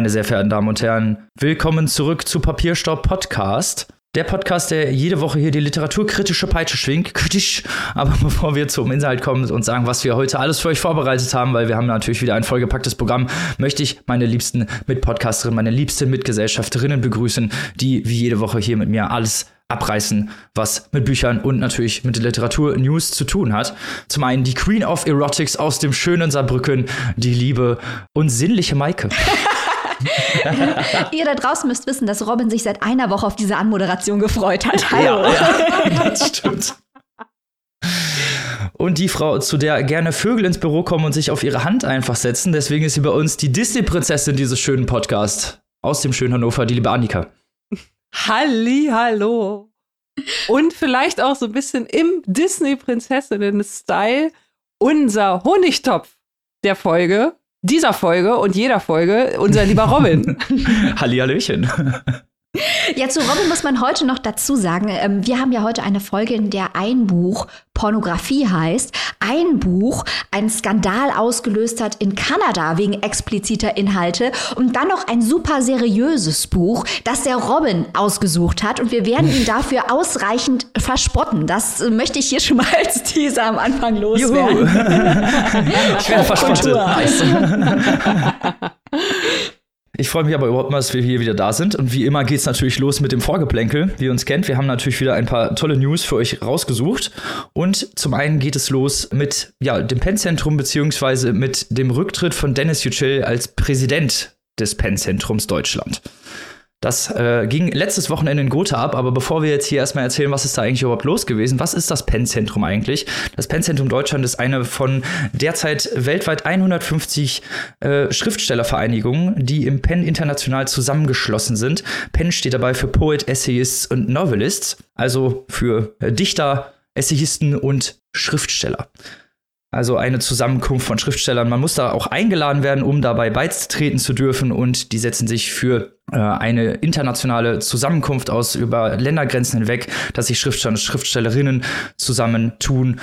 Meine sehr verehrten Damen und Herren, willkommen zurück zu Papierstaub Podcast. Der Podcast, der jede Woche hier die literaturkritische Peitsche schwingt. Kritisch. Aber bevor wir zum Inhalt kommen und sagen, was wir heute alles für euch vorbereitet haben, weil wir haben natürlich wieder ein vollgepacktes Programm, möchte ich meine liebsten Mitpodcasterinnen, meine liebsten Mitgesellschafterinnen begrüßen, die wie jede Woche hier mit mir alles abreißen, was mit Büchern und natürlich mit Literatur-News zu tun hat. Zum einen die Queen of Erotics aus dem schönen Saarbrücken, die liebe und sinnliche Maike. Ihr da draußen müsst wissen, dass Robin sich seit einer Woche auf diese Anmoderation gefreut hat. Hallo. Ja, ja, das stimmt. Und die Frau, zu der gerne Vögel ins Büro kommen und sich auf ihre Hand einfach setzen. Deswegen ist sie bei uns die Disney-Prinzessin dieses schönen Podcasts. Aus dem schönen Hannover, die liebe Annika. Halli, hallo. Und vielleicht auch so ein bisschen im Disney-Prinzessinnen-Style unser Honigtopf der Folge dieser Folge und jeder Folge unser lieber Robin. Hallihallöchen. Ja, zu Robin muss man heute noch dazu sagen, ähm, wir haben ja heute eine Folge, in der ein Buch Pornografie heißt. Ein Buch einen Skandal ausgelöst hat in Kanada wegen expliziter Inhalte und dann noch ein super seriöses Buch, das der Robin ausgesucht hat und wir werden ihn dafür ausreichend verspotten. Das möchte ich hier schon mal als Teaser am Anfang loswerden. Juhu. ich werde verspottet. Ich freue mich aber überhaupt mal, dass wir hier wieder da sind. Und wie immer geht es natürlich los mit dem Vorgeplänkel. Wie ihr uns kennt, wir haben natürlich wieder ein paar tolle News für euch rausgesucht. Und zum einen geht es los mit ja, dem Pennzentrum beziehungsweise mit dem Rücktritt von Dennis Yücel als Präsident des Pennzentrums Deutschland. Das äh, ging letztes Wochenende in Gotha ab, aber bevor wir jetzt hier erstmal erzählen, was ist da eigentlich überhaupt los gewesen, was ist das Pennzentrum eigentlich? Das Pennzentrum Deutschland ist eine von derzeit weltweit 150 äh, Schriftstellervereinigungen, die im Penn international zusammengeschlossen sind. Penn steht dabei für Poet, Essayists und Novelists, also für äh, Dichter, Essayisten und Schriftsteller. Also eine Zusammenkunft von Schriftstellern. Man muss da auch eingeladen werden, um dabei beitreten zu dürfen. Und die setzen sich für eine internationale Zusammenkunft aus über Ländergrenzen hinweg, dass sich Schriftsteller und Schriftstellerinnen zusammentun.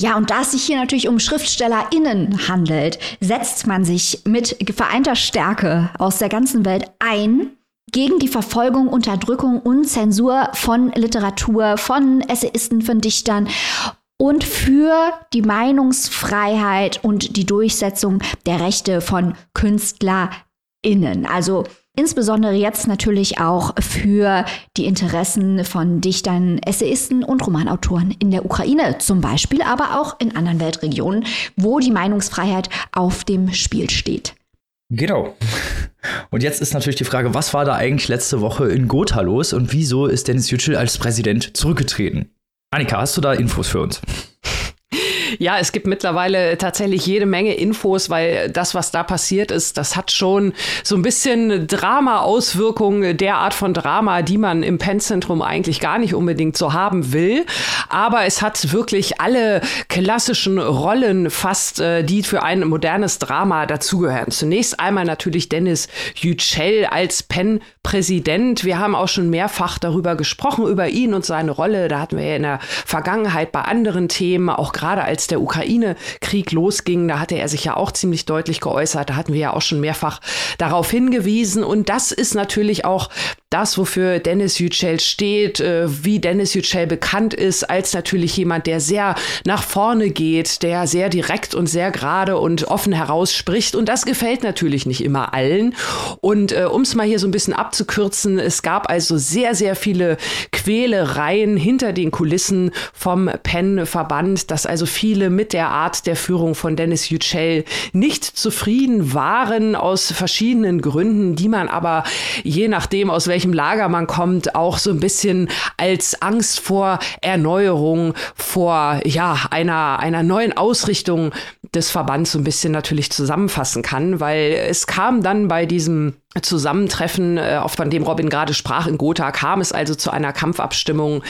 Ja, und da es sich hier natürlich um SchriftstellerInnen handelt, setzt man sich mit vereinter Stärke aus der ganzen Welt ein gegen die Verfolgung, Unterdrückung und Zensur von Literatur, von Essayisten, von Dichtern und für die Meinungsfreiheit und die Durchsetzung der Rechte von KünstlerInnen. Also insbesondere jetzt natürlich auch für die Interessen von Dichtern, Essayisten und Romanautoren in der Ukraine zum Beispiel, aber auch in anderen Weltregionen, wo die Meinungsfreiheit auf dem Spiel steht. Genau. Und jetzt ist natürlich die Frage, was war da eigentlich letzte Woche in Gotha los und wieso ist Dennis Yücel als Präsident zurückgetreten? Annika, hast du da Infos für uns? Ja, es gibt mittlerweile tatsächlich jede Menge Infos, weil das, was da passiert ist, das hat schon so ein bisschen Drama-Auswirkungen, der Art von Drama, die man im Pennzentrum eigentlich gar nicht unbedingt so haben will. Aber es hat wirklich alle klassischen Rollen fast, äh, die für ein modernes Drama dazugehören. Zunächst einmal natürlich Dennis Yücel als Penn-Präsident. Wir haben auch schon mehrfach darüber gesprochen, über ihn und seine Rolle. Da hatten wir ja in der Vergangenheit bei anderen Themen, auch gerade als als der Ukraine-Krieg losging, da hatte er sich ja auch ziemlich deutlich geäußert. Da hatten wir ja auch schon mehrfach darauf hingewiesen. Und das ist natürlich auch das, wofür Dennis Yücel steht, äh, wie Dennis Yücel bekannt ist, als natürlich jemand, der sehr nach vorne geht, der sehr direkt und sehr gerade und offen herausspricht. Und das gefällt natürlich nicht immer allen. Und äh, um es mal hier so ein bisschen abzukürzen, es gab also sehr, sehr viele Quälereien hinter den Kulissen vom PEN-Verband, dass also viele mit der Art der Führung von Dennis Yücel nicht zufrieden waren aus verschiedenen Gründen, die man aber je nachdem, aus welchem welchem Lager man kommt, auch so ein bisschen als Angst vor Erneuerung, vor ja, einer, einer neuen Ausrichtung des Verbands so ein bisschen natürlich zusammenfassen kann, weil es kam dann bei diesem Zusammentreffen, äh, von dem Robin gerade sprach, in Gotha, kam es also zu einer Kampfabstimmung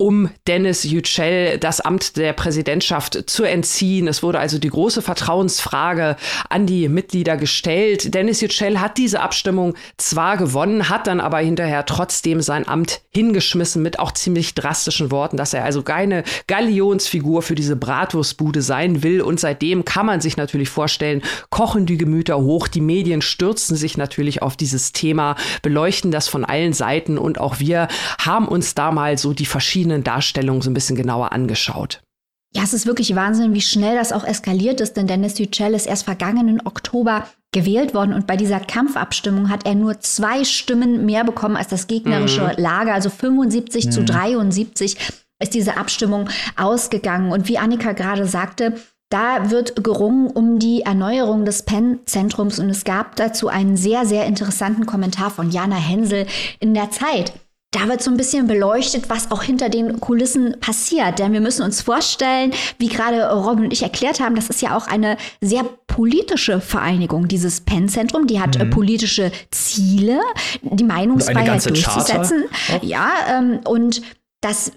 um Dennis Yücel das Amt der Präsidentschaft zu entziehen. Es wurde also die große Vertrauensfrage an die Mitglieder gestellt. Dennis Yücel hat diese Abstimmung zwar gewonnen, hat dann aber hinterher trotzdem sein Amt hingeschmissen mit auch ziemlich drastischen Worten, dass er also keine Galionsfigur für diese Bratwurstbude sein will. Und seitdem kann man sich natürlich vorstellen, kochen die Gemüter hoch. Die Medien stürzen sich natürlich auf dieses Thema, beleuchten das von allen Seiten und auch wir haben uns da mal so die verschiedenen verschiedenen Darstellungen so ein bisschen genauer angeschaut. Ja, es ist wirklich Wahnsinn, wie schnell das auch eskaliert ist, denn Dennis Yücel ist erst vergangenen Oktober gewählt worden und bei dieser Kampfabstimmung hat er nur zwei Stimmen mehr bekommen als das gegnerische mhm. Lager, also 75 mhm. zu 73 ist diese Abstimmung ausgegangen. Und wie Annika gerade sagte, da wird gerungen um die Erneuerung des Penn-Zentrums und es gab dazu einen sehr, sehr interessanten Kommentar von Jana Hensel in der Zeit. Da wird so ein bisschen beleuchtet, was auch hinter den Kulissen passiert. Denn wir müssen uns vorstellen, wie gerade Robin und ich erklärt haben, das ist ja auch eine sehr politische Vereinigung, dieses Penn-Zentrum. Die hat äh, mhm. politische Ziele, die Meinungsfreiheit durchzusetzen. Ja, ähm, und das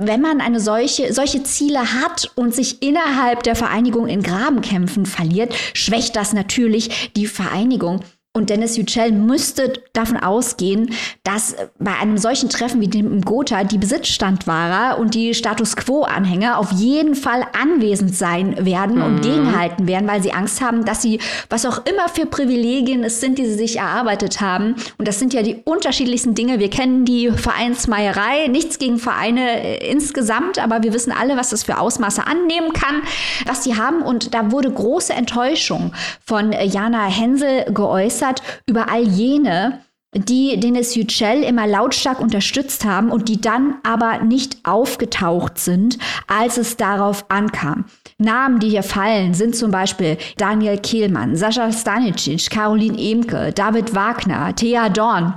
wenn man eine solche, solche Ziele hat und sich innerhalb der Vereinigung in Grabenkämpfen verliert, schwächt das natürlich die Vereinigung. Und Dennis Yücel müsste davon ausgehen, dass bei einem solchen Treffen wie dem im Gotha die Besitzstandwahrer und die Status Quo-Anhänger auf jeden Fall anwesend sein werden mhm. und gegenhalten werden, weil sie Angst haben, dass sie, was auch immer für Privilegien es sind, die sie sich erarbeitet haben, und das sind ja die unterschiedlichsten Dinge. Wir kennen die Vereinsmeierei, nichts gegen Vereine äh, insgesamt, aber wir wissen alle, was das für Ausmaße annehmen kann, was sie haben. Und da wurde große Enttäuschung von Jana Hensel geäußert geäußert über all jene, die Dennis Yücel immer lautstark unterstützt haben und die dann aber nicht aufgetaucht sind, als es darauf ankam. Namen, die hier fallen, sind zum Beispiel Daniel Kehlmann, Sascha Stanicic, Caroline Emke, David Wagner, Thea Dorn.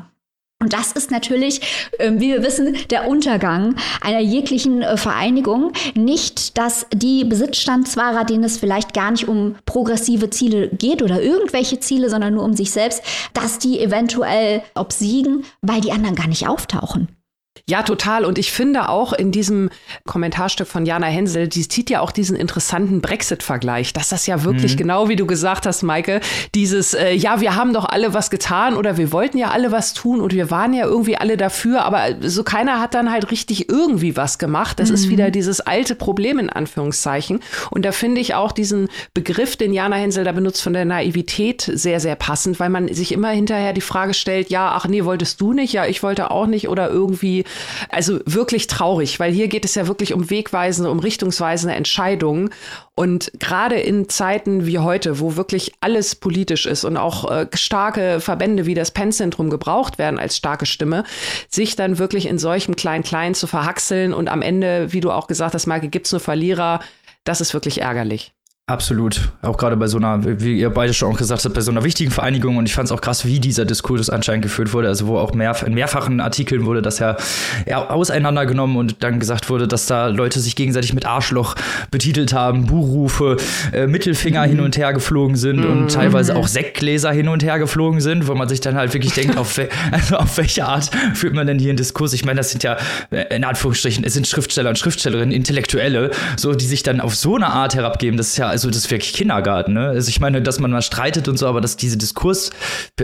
Und das ist natürlich, ähm, wie wir wissen, der Untergang einer jeglichen äh, Vereinigung. Nicht, dass die Besitzstandswahrer, denen es vielleicht gar nicht um progressive Ziele geht oder irgendwelche Ziele, sondern nur um sich selbst, dass die eventuell obsiegen, weil die anderen gar nicht auftauchen. Ja, total. Und ich finde auch in diesem Kommentarstück von Jana Hensel, die zieht ja auch diesen interessanten Brexit-Vergleich, dass das ja wirklich mhm. genau wie du gesagt hast, Maike, dieses, äh, ja, wir haben doch alle was getan oder wir wollten ja alle was tun und wir waren ja irgendwie alle dafür, aber so keiner hat dann halt richtig irgendwie was gemacht. Das mhm. ist wieder dieses alte Problem in Anführungszeichen. Und da finde ich auch diesen Begriff, den Jana Hensel da benutzt, von der Naivität sehr, sehr passend, weil man sich immer hinterher die Frage stellt, ja, ach nee, wolltest du nicht, ja, ich wollte auch nicht oder irgendwie also wirklich traurig, weil hier geht es ja wirklich um wegweisende, um richtungsweisende Entscheidungen. Und gerade in Zeiten wie heute, wo wirklich alles politisch ist und auch äh, starke Verbände wie das Penn-Zentrum gebraucht werden als starke Stimme, sich dann wirklich in solchem Klein-Klein zu verhaxeln und am Ende, wie du auch gesagt hast, Marke, gibt's nur Verlierer, das ist wirklich ärgerlich. Absolut. Auch gerade bei so einer, wie ihr beide schon auch gesagt habt, bei so einer wichtigen Vereinigung. Und ich fand es auch krass, wie dieser Diskurs anscheinend geführt wurde. Also wo auch mehr, in mehrfachen Artikeln wurde das ja, ja auseinandergenommen und dann gesagt wurde, dass da Leute sich gegenseitig mit Arschloch betitelt haben, Buhrufe, äh, Mittelfinger mhm. hin und her geflogen sind mhm. und teilweise auch Sektgläser hin und her geflogen sind, wo man sich dann halt wirklich denkt, auf, we also auf welche Art führt man denn hier einen Diskurs? Ich meine, das sind ja, äh, in Anführungsstrichen, es sind Schriftsteller und Schriftstellerinnen, Intellektuelle, so, die sich dann auf so eine Art herabgeben. Das ist ja also das ist wirklich Kindergarten, ne? Also ich meine, dass man mal streitet und so, aber dass diese Diskurs,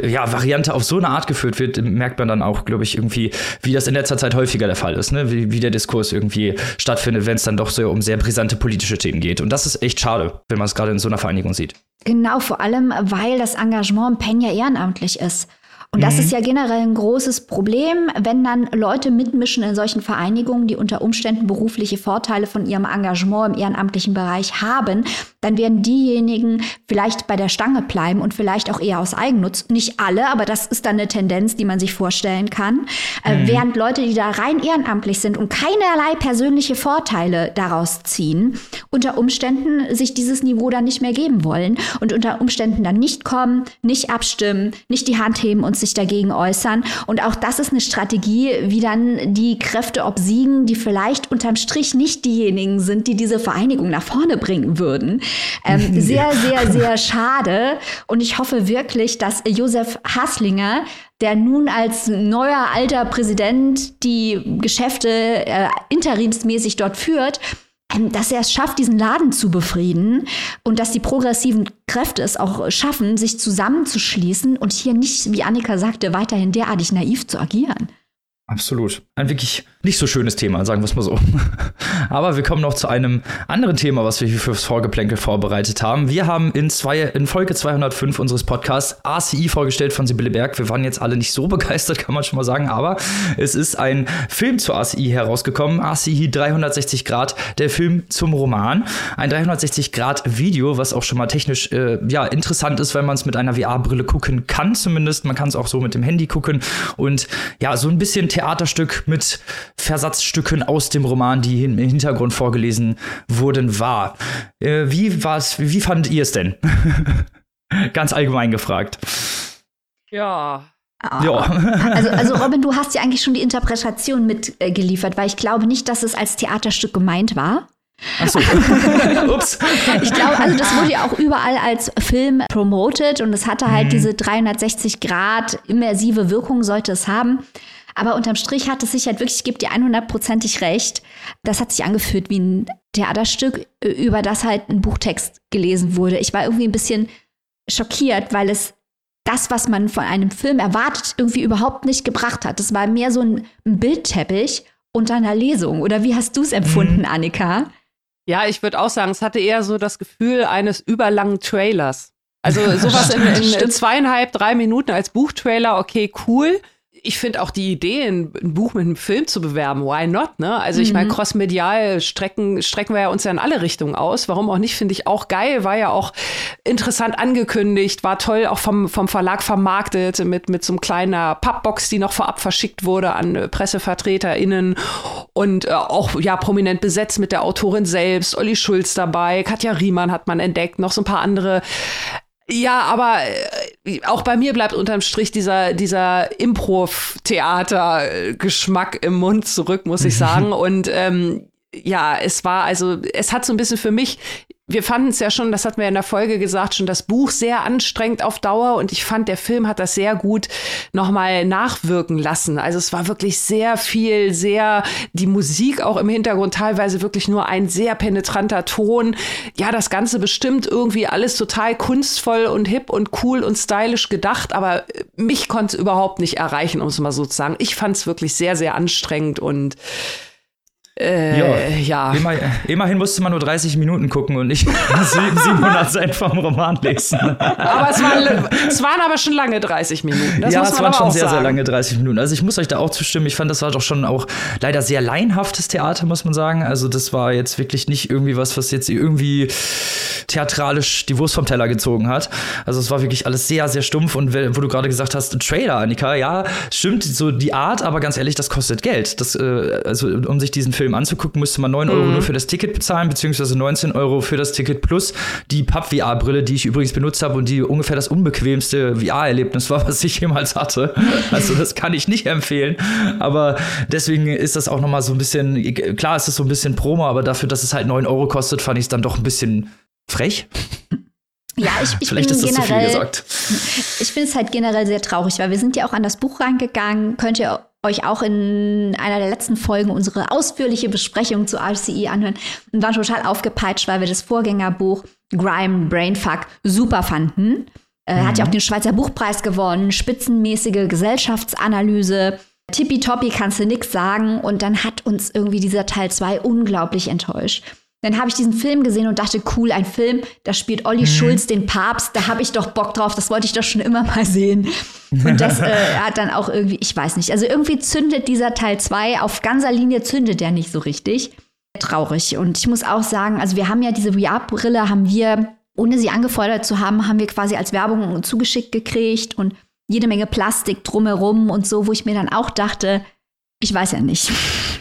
ja, auf so eine Art geführt wird, merkt man dann auch, glaube ich, irgendwie, wie das in letzter Zeit häufiger der Fall ist, ne? Wie, wie der Diskurs irgendwie stattfindet, wenn es dann doch so um sehr brisante politische Themen geht. Und das ist echt schade, wenn man es gerade in so einer Vereinigung sieht. Genau, vor allem, weil das Engagement im PEN ja ehrenamtlich ist. Und das mhm. ist ja generell ein großes Problem, wenn dann Leute mitmischen in solchen Vereinigungen, die unter Umständen berufliche Vorteile von ihrem Engagement im ehrenamtlichen Bereich haben, dann werden diejenigen vielleicht bei der Stange bleiben und vielleicht auch eher aus Eigennutz. Nicht alle, aber das ist dann eine Tendenz, die man sich vorstellen kann. Äh, mhm. während Leute, die da rein ehrenamtlich sind und keinerlei persönliche Vorteile daraus ziehen, unter Umständen sich dieses Niveau dann nicht mehr geben wollen und unter Umständen dann nicht kommen, nicht abstimmen, nicht die Hand heben und sich dagegen äußern. Und auch das ist eine Strategie, wie dann die Kräfte obsiegen, die vielleicht unterm Strich nicht diejenigen sind, die diese Vereinigung nach vorne bringen würden. Ähm, sehr, sehr, sehr schade. Und ich hoffe wirklich, dass Josef Hasslinger, der nun als neuer alter Präsident die Geschäfte äh, interimsmäßig dort führt, ähm, dass er es schafft, diesen Laden zu befrieden und dass die progressiven Kräfte es auch schaffen, sich zusammenzuschließen und hier nicht, wie Annika sagte, weiterhin derartig naiv zu agieren. Absolut. Ein wirklich nicht so schönes Thema, sagen wir es mal so. Aber wir kommen noch zu einem anderen Thema, was wir hier fürs Vorgeplänkel vorbereitet haben. Wir haben in, zwei, in Folge 205 unseres Podcasts ACI vorgestellt von Sibylle Berg. Wir waren jetzt alle nicht so begeistert, kann man schon mal sagen, aber es ist ein Film zur ACI herausgekommen. ACI 360 Grad, der Film zum Roman. Ein 360 Grad Video, was auch schon mal technisch äh, ja, interessant ist, wenn man es mit einer VR-Brille gucken kann zumindest. Man kann es auch so mit dem Handy gucken und ja, so ein bisschen Theaterstück mit Versatzstücken aus dem Roman, die im Hintergrund vorgelesen wurden, war. Äh, wie war's, wie fandet ihr es denn? Ganz allgemein gefragt. Ja. Oh. Ja. Also, also Robin, du hast ja eigentlich schon die Interpretation mitgeliefert, äh, weil ich glaube nicht, dass es als Theaterstück gemeint war. Ach so. Ups. Ich glaube, also das wurde ja auch überall als Film promoted und es hatte halt mhm. diese 360 Grad immersive Wirkung, sollte es haben. Aber unterm Strich hat es sich halt wirklich, ich gebe dir 100%ig recht, das hat sich angefühlt wie ein Theaterstück, über das halt ein Buchtext gelesen wurde. Ich war irgendwie ein bisschen schockiert, weil es das, was man von einem Film erwartet, irgendwie überhaupt nicht gebracht hat. Das war mehr so ein, ein Bildteppich unter einer Lesung. Oder wie hast du es empfunden, mhm. Annika? Ja, ich würde auch sagen, es hatte eher so das Gefühl eines überlangen Trailers. Also sowas in, in zweieinhalb, drei Minuten als Buchtrailer, okay, cool ich finde auch die Idee, ein, Buch mit einem Film zu bewerben, why not, ne? Also ich mhm. meine, crossmedial strecken, strecken wir ja uns ja in alle Richtungen aus. Warum auch nicht, finde ich auch geil, war ja auch interessant angekündigt, war toll auch vom, vom Verlag vermarktet mit, mit so einem kleiner Pappbox, die noch vorab verschickt wurde an PressevertreterInnen und äh, auch ja prominent besetzt mit der Autorin selbst, Olli Schulz dabei, Katja Riemann hat man entdeckt, noch so ein paar andere ja, aber äh, auch bei mir bleibt unterm Strich dieser, dieser Improv-Theater-Geschmack im Mund zurück, muss ich sagen. Und ähm, ja, es war also, es hat so ein bisschen für mich wir fanden es ja schon, das hatten wir in der Folge gesagt, schon das Buch sehr anstrengend auf Dauer und ich fand, der Film hat das sehr gut nochmal nachwirken lassen. Also es war wirklich sehr viel, sehr, die Musik auch im Hintergrund teilweise wirklich nur ein sehr penetranter Ton. Ja, das Ganze bestimmt irgendwie alles total kunstvoll und hip und cool und stylisch gedacht, aber mich konnte es überhaupt nicht erreichen, um es mal so zu sagen. Ich fand es wirklich sehr, sehr anstrengend und äh, ja. Immer, immerhin musste man nur 30 Minuten gucken und nicht 700 Seiten vom Roman lesen. aber es waren, es waren aber schon lange 30 Minuten. Das ja, es waren schon sehr, sagen. sehr lange 30 Minuten. Also ich muss euch da auch zustimmen. Ich fand, das war doch schon auch leider sehr laienhaftes Theater, muss man sagen. Also das war jetzt wirklich nicht irgendwie was, was jetzt irgendwie theatralisch die Wurst vom Teller gezogen hat. Also es war wirklich alles sehr, sehr stumpf. Und wo du gerade gesagt hast, Trailer, Annika, ja, stimmt, so die Art, aber ganz ehrlich, das kostet Geld. Das, äh, also um sich diesen Film Film anzugucken, musste man 9 Euro mhm. nur für das Ticket bezahlen, beziehungsweise 19 Euro für das Ticket plus die Papp-VR-Brille, die ich übrigens benutzt habe und die ungefähr das unbequemste VR-Erlebnis war, was ich jemals hatte. Also das kann ich nicht empfehlen. Aber deswegen ist das auch nochmal so ein bisschen, klar ist es so ein bisschen Promo, aber dafür, dass es halt 9 Euro kostet, fand ich es dann doch ein bisschen frech. Ja, ich, ich Vielleicht das generell, zu viel gesagt. Ich finde es halt generell sehr traurig, weil wir sind ja auch an das Buch reingegangen. Könnt ihr euch auch in einer der letzten Folgen unsere ausführliche Besprechung zu RCE anhören und waren total aufgepeitscht, weil wir das Vorgängerbuch Grime Brainfuck super fanden. Äh, mhm. Hat ja auch den Schweizer Buchpreis gewonnen, spitzenmäßige Gesellschaftsanalyse. Tippitoppi kannst du nix sagen. Und dann hat uns irgendwie dieser Teil 2 unglaublich enttäuscht. Dann habe ich diesen Film gesehen und dachte, cool, ein Film, da spielt Olli mhm. Schulz den Papst, da habe ich doch Bock drauf, das wollte ich doch schon immer mal sehen. Und das äh, hat dann auch irgendwie, ich weiß nicht, also irgendwie zündet dieser Teil 2, auf ganzer Linie zündet der nicht so richtig. Traurig. Und ich muss auch sagen, also wir haben ja diese VR-Brille, haben wir, ohne sie angefordert zu haben, haben wir quasi als Werbung zugeschickt gekriegt und jede Menge Plastik drumherum und so, wo ich mir dann auch dachte, ich weiß ja nicht.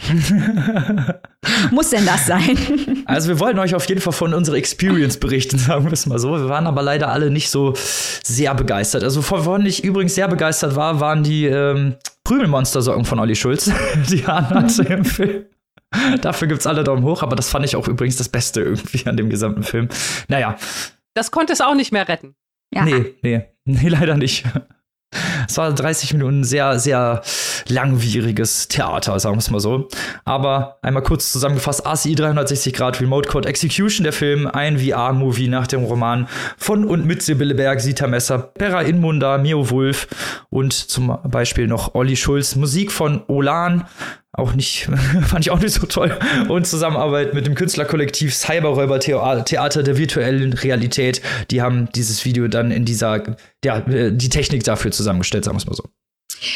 Muss denn das sein? Also wir wollten euch auf jeden Fall von unserer Experience berichten, sagen wir es mal so. Wir waren aber leider alle nicht so sehr begeistert. Also wovon ich übrigens sehr begeistert war, waren die ähm, Prügelmonster-Socken von Olli Schulz, die er hatte im Film. Dafür gibt's alle Daumen hoch, aber das fand ich auch übrigens das Beste irgendwie an dem gesamten Film. Naja. Das konnte es auch nicht mehr retten. Ja. Nee, nee, nee, leider nicht. Es war 30 Minuten sehr, sehr langwieriges Theater, sagen wir es mal so. Aber einmal kurz zusammengefasst: ACI 360 Grad Remote Code Execution, der Film, ein VR-Movie nach dem Roman von und mit Sibylle Berg, Sita Messer, Pera Inmunda, Mio Wulf und zum Beispiel noch Olli Schulz. Musik von Olan, auch nicht, fand ich auch nicht so toll. Und Zusammenarbeit mit dem Künstlerkollektiv Cyberräuber Theater der virtuellen Realität. Die haben dieses Video dann in dieser, ja, die Technik dafür zusammengestellt, sagen wir es mal so.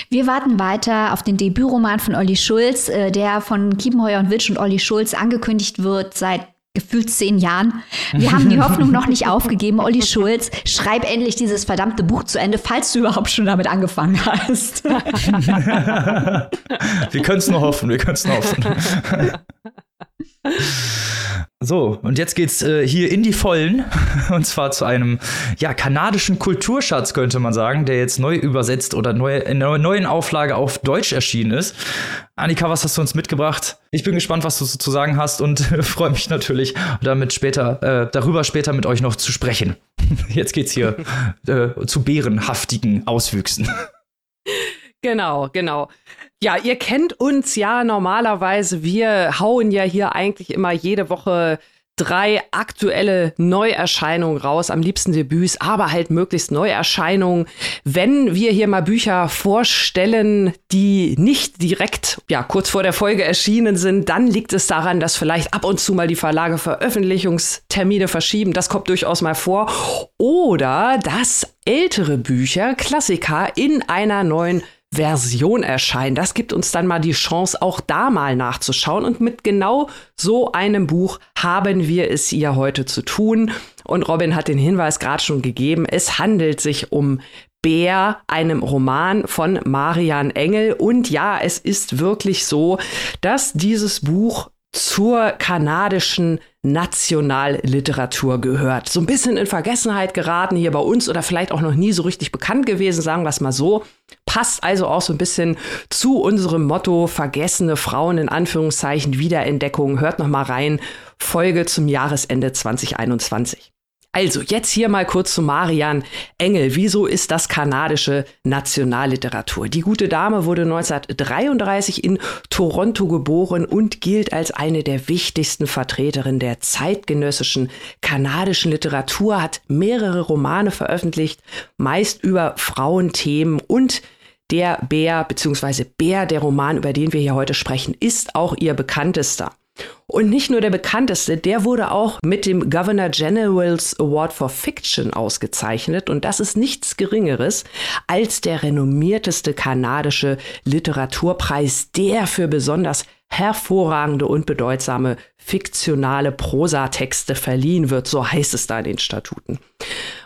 Wir warten weiter auf den Debütroman von Olli Schulz, äh, der von Kiepenheuer und Witsch und Olli Schulz angekündigt wird seit gefühlt zehn Jahren. Wir haben die Hoffnung noch nicht aufgegeben. Olli Schulz, schreib endlich dieses verdammte Buch zu Ende, falls du überhaupt schon damit angefangen hast. wir können es nur hoffen, wir können es nur hoffen. So, und jetzt geht's äh, hier in die Vollen. Und zwar zu einem ja, kanadischen Kulturschatz, könnte man sagen, der jetzt neu übersetzt oder neu, in einer neuen Auflage auf Deutsch erschienen ist. Annika, was hast du uns mitgebracht? Ich bin gespannt, was du zu sagen hast und freue mich natürlich, damit später, äh, darüber später mit euch noch zu sprechen. Jetzt geht's hier äh, zu bärenhaftigen Auswüchsen. Genau, genau. Ja, ihr kennt uns ja normalerweise. Wir hauen ja hier eigentlich immer jede Woche drei aktuelle Neuerscheinungen raus, am liebsten Debüts, aber halt möglichst Neuerscheinungen. Wenn wir hier mal Bücher vorstellen, die nicht direkt, ja, kurz vor der Folge erschienen sind, dann liegt es daran, dass vielleicht ab und zu mal die Verlage Veröffentlichungstermine verschieben. Das kommt durchaus mal vor. Oder dass ältere Bücher, Klassiker in einer neuen Version erscheinen. Das gibt uns dann mal die Chance, auch da mal nachzuschauen. Und mit genau so einem Buch haben wir es hier heute zu tun. Und Robin hat den Hinweis gerade schon gegeben. Es handelt sich um Bär, einem Roman von Marian Engel. Und ja, es ist wirklich so, dass dieses Buch zur kanadischen Nationalliteratur gehört. So ein bisschen in Vergessenheit geraten hier bei uns oder vielleicht auch noch nie so richtig bekannt gewesen, sagen wir es mal so. Passt also auch so ein bisschen zu unserem Motto vergessene Frauen in Anführungszeichen Wiederentdeckung. Hört noch mal rein. Folge zum Jahresende 2021. Also, jetzt hier mal kurz zu Marian Engel. Wieso ist das kanadische Nationalliteratur? Die gute Dame wurde 1933 in Toronto geboren und gilt als eine der wichtigsten Vertreterinnen der zeitgenössischen kanadischen Literatur, hat mehrere Romane veröffentlicht, meist über Frauenthemen und der Bär bzw. Bär, der Roman, über den wir hier heute sprechen, ist auch ihr bekanntester. Und nicht nur der bekannteste, der wurde auch mit dem Governor General's Award for Fiction ausgezeichnet. Und das ist nichts Geringeres als der renommierteste kanadische Literaturpreis, der für besonders hervorragende und bedeutsame fiktionale Prosatexte verliehen wird, so heißt es da in den Statuten.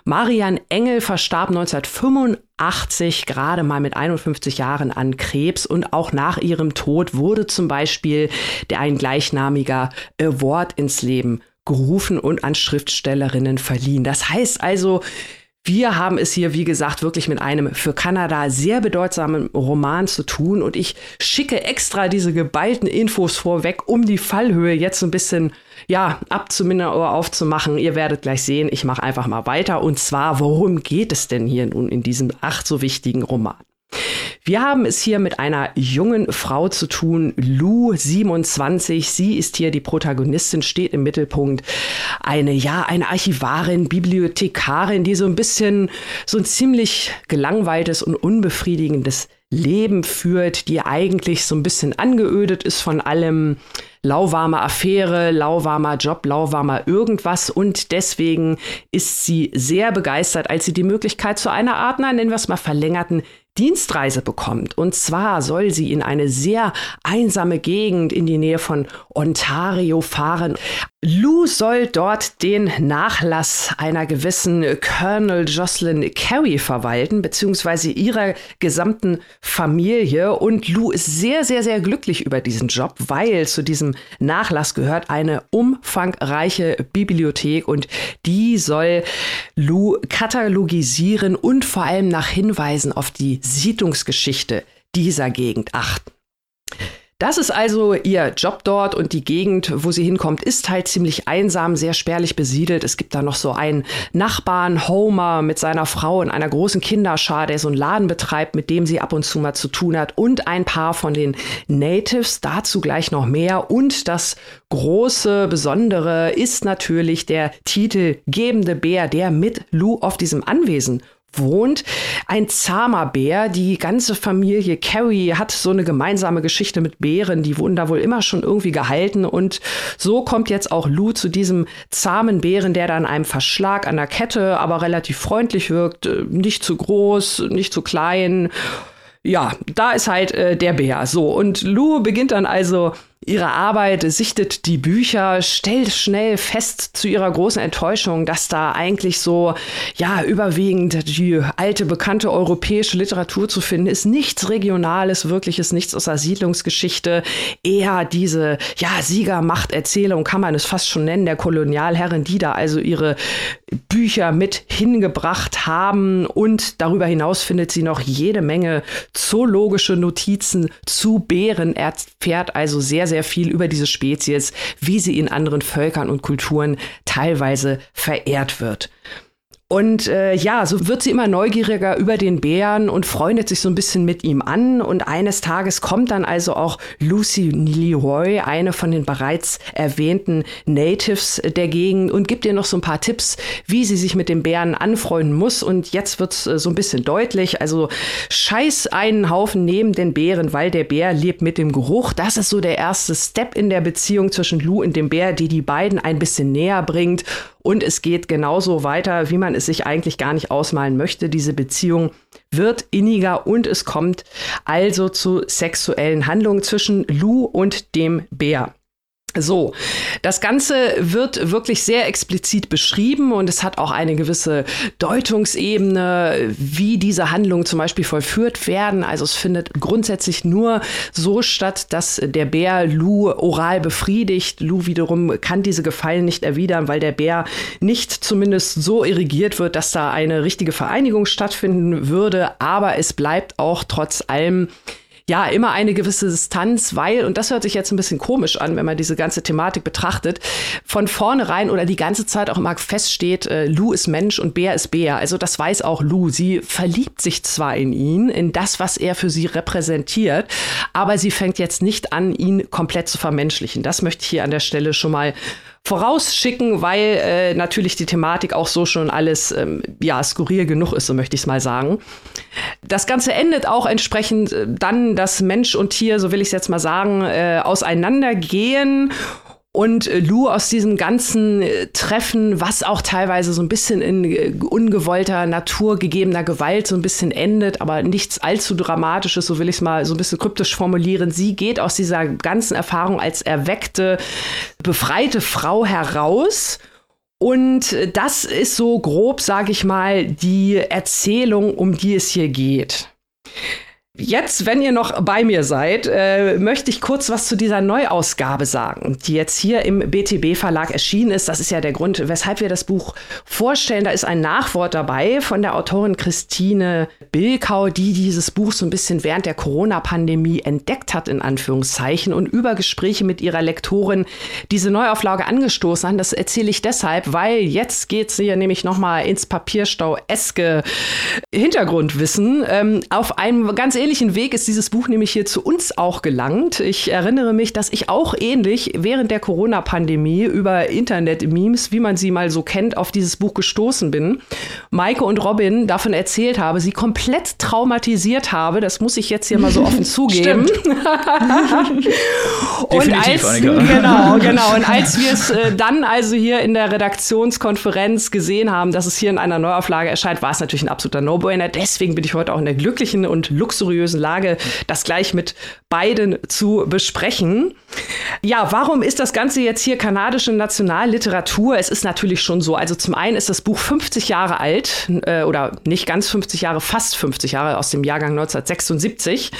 Marian Engel verstarb 1985 gerade mal mit 51 Jahren an Krebs und auch nach ihrem Tod wurde zum Beispiel der ein gleichnamiger Award ins Leben gerufen und an Schriftstellerinnen verliehen. Das heißt also, wir haben es hier, wie gesagt, wirklich mit einem für Kanada sehr bedeutsamen Roman zu tun und ich schicke extra diese geballten Infos vorweg, um die Fallhöhe jetzt ein bisschen, ja, abzumindern oder aufzumachen. Ihr werdet gleich sehen, ich mache einfach mal weiter und zwar, worum geht es denn hier nun in diesem ach so wichtigen Roman? Wir haben es hier mit einer jungen Frau zu tun, Lou 27. Sie ist hier die Protagonistin, steht im Mittelpunkt. Eine, ja, eine Archivarin, Bibliothekarin, die so ein bisschen so ein ziemlich gelangweiltes und unbefriedigendes Leben führt, die eigentlich so ein bisschen angeödet ist von allem lauwarme Affäre, lauwarmer Job, lauwarmer irgendwas und deswegen ist sie sehr begeistert, als sie die Möglichkeit zu einer Art, nennen wir es mal verlängerten Dienstreise bekommt. Und zwar soll sie in eine sehr einsame Gegend in die Nähe von Ontario fahren. Lou soll dort den Nachlass einer gewissen Colonel Jocelyn Carey verwalten, beziehungsweise ihrer gesamten Familie. Und Lou ist sehr, sehr, sehr glücklich über diesen Job, weil zu diesem Nachlass gehört eine umfangreiche Bibliothek und die soll Lou katalogisieren und vor allem nach Hinweisen auf die Siedlungsgeschichte dieser Gegend achten. Das ist also ihr Job dort und die Gegend, wo sie hinkommt, ist halt ziemlich einsam, sehr spärlich besiedelt. Es gibt da noch so einen Nachbarn, Homer, mit seiner Frau in einer großen Kinderschar, der so einen Laden betreibt, mit dem sie ab und zu mal zu tun hat und ein paar von den Natives, dazu gleich noch mehr. Und das große Besondere ist natürlich der titelgebende Bär, der mit Lou auf diesem Anwesen wohnt. Ein zahmer Bär. Die ganze Familie Carrie hat so eine gemeinsame Geschichte mit Bären. Die wurden da wohl immer schon irgendwie gehalten. Und so kommt jetzt auch Lou zu diesem zahmen Bären, der dann einem Verschlag an der Kette, aber relativ freundlich wirkt. Nicht zu groß, nicht zu klein ja, da ist halt äh, der Bär. So, und Lou beginnt dann also ihre Arbeit, sichtet die Bücher, stellt schnell fest zu ihrer großen Enttäuschung, dass da eigentlich so, ja, überwiegend die alte, bekannte europäische Literatur zu finden ist. Nichts Regionales, wirkliches, nichts aus der Siedlungsgeschichte. Eher diese, ja, Siegermachterzählung kann man es fast schon nennen, der Kolonialherren, die da also ihre Bücher mit hingebracht haben. Und darüber hinaus findet sie noch jede Menge zoologische Notizen zu Bären. Er erfährt also sehr, sehr viel über diese Spezies, wie sie in anderen Völkern und Kulturen teilweise verehrt wird. Und äh, ja, so wird sie immer neugieriger über den Bären und freundet sich so ein bisschen mit ihm an. Und eines Tages kommt dann also auch Lucy Leroy, eine von den bereits erwähnten Natives der Gegend, und gibt ihr noch so ein paar Tipps, wie sie sich mit dem Bären anfreunden muss. Und jetzt wird's äh, so ein bisschen deutlich. Also scheiß einen Haufen neben den Bären, weil der Bär lebt mit dem Geruch. Das ist so der erste Step in der Beziehung zwischen Lou und dem Bär, die die beiden ein bisschen näher bringt. Und es geht genauso weiter, wie man es sich eigentlich gar nicht ausmalen möchte. Diese Beziehung wird inniger und es kommt also zu sexuellen Handlungen zwischen Lou und dem Bär. So, das Ganze wird wirklich sehr explizit beschrieben und es hat auch eine gewisse Deutungsebene, wie diese Handlungen zum Beispiel vollführt werden. Also es findet grundsätzlich nur so statt, dass der Bär Lou oral befriedigt. Lou wiederum kann diese Gefallen nicht erwidern, weil der Bär nicht zumindest so irrigiert wird, dass da eine richtige Vereinigung stattfinden würde. Aber es bleibt auch trotz allem ja immer eine gewisse Distanz, weil, und das hört sich jetzt ein bisschen komisch an, wenn man diese ganze Thematik betrachtet, von vornherein oder die ganze Zeit auch immer feststeht, äh, Lou ist Mensch und Bär ist Bär. Also das weiß auch Lou. Sie verliebt sich zwar in ihn, in das, was er für sie repräsentiert, aber sie fängt jetzt nicht an, ihn komplett zu vermenschlichen. Das möchte ich hier an der Stelle schon mal vorausschicken, weil äh, natürlich die Thematik auch so schon alles ähm, ja skurril genug ist, so möchte ich es mal sagen. Das Ganze endet auch entsprechend äh, dann, dass Mensch und Tier, so will ich es jetzt mal sagen, äh, auseinandergehen und äh, Lou aus diesem ganzen äh, Treffen, was auch teilweise so ein bisschen in äh, ungewollter, naturgegebener Gewalt so ein bisschen endet, aber nichts allzu Dramatisches, so will ich es mal so ein bisschen kryptisch formulieren. Sie geht aus dieser ganzen Erfahrung als erweckte, befreite Frau heraus. Und das ist so grob, sage ich mal, die Erzählung, um die es hier geht. Jetzt, wenn ihr noch bei mir seid, äh, möchte ich kurz was zu dieser Neuausgabe sagen, die jetzt hier im BTB-Verlag erschienen ist. Das ist ja der Grund, weshalb wir das Buch vorstellen. Da ist ein Nachwort dabei von der Autorin Christine Bilkau, die dieses Buch so ein bisschen während der Corona-Pandemie entdeckt hat, in Anführungszeichen, und über Gespräche mit ihrer Lektorin diese Neuauflage angestoßen hat. Das erzähle ich deshalb, weil jetzt geht es hier nämlich nochmal ins Papierstau-eske Hintergrundwissen. Ähm, auf einem ganz ähnlichen Weg ist dieses Buch nämlich hier zu uns auch gelangt. Ich erinnere mich, dass ich auch ähnlich während der Corona-Pandemie über Internet-Memes, wie man sie mal so kennt, auf dieses Buch gestoßen bin. Maike und Robin davon erzählt habe, sie komplett traumatisiert habe. Das muss ich jetzt hier mal so offen zugeben. und als, genau, genau. Und als wir es äh, dann also hier in der Redaktionskonferenz gesehen haben, dass es hier in einer Neuauflage erscheint, war es natürlich ein absoluter No-Brainer. Deswegen bin ich heute auch in der glücklichen und luxuriösen luxuriösen Lage, das gleich mit beiden zu besprechen. Ja, warum ist das Ganze jetzt hier kanadische Nationalliteratur? Es ist natürlich schon so. Also zum einen ist das Buch 50 Jahre alt äh, oder nicht ganz 50 Jahre, fast 50 Jahre aus dem Jahrgang 1976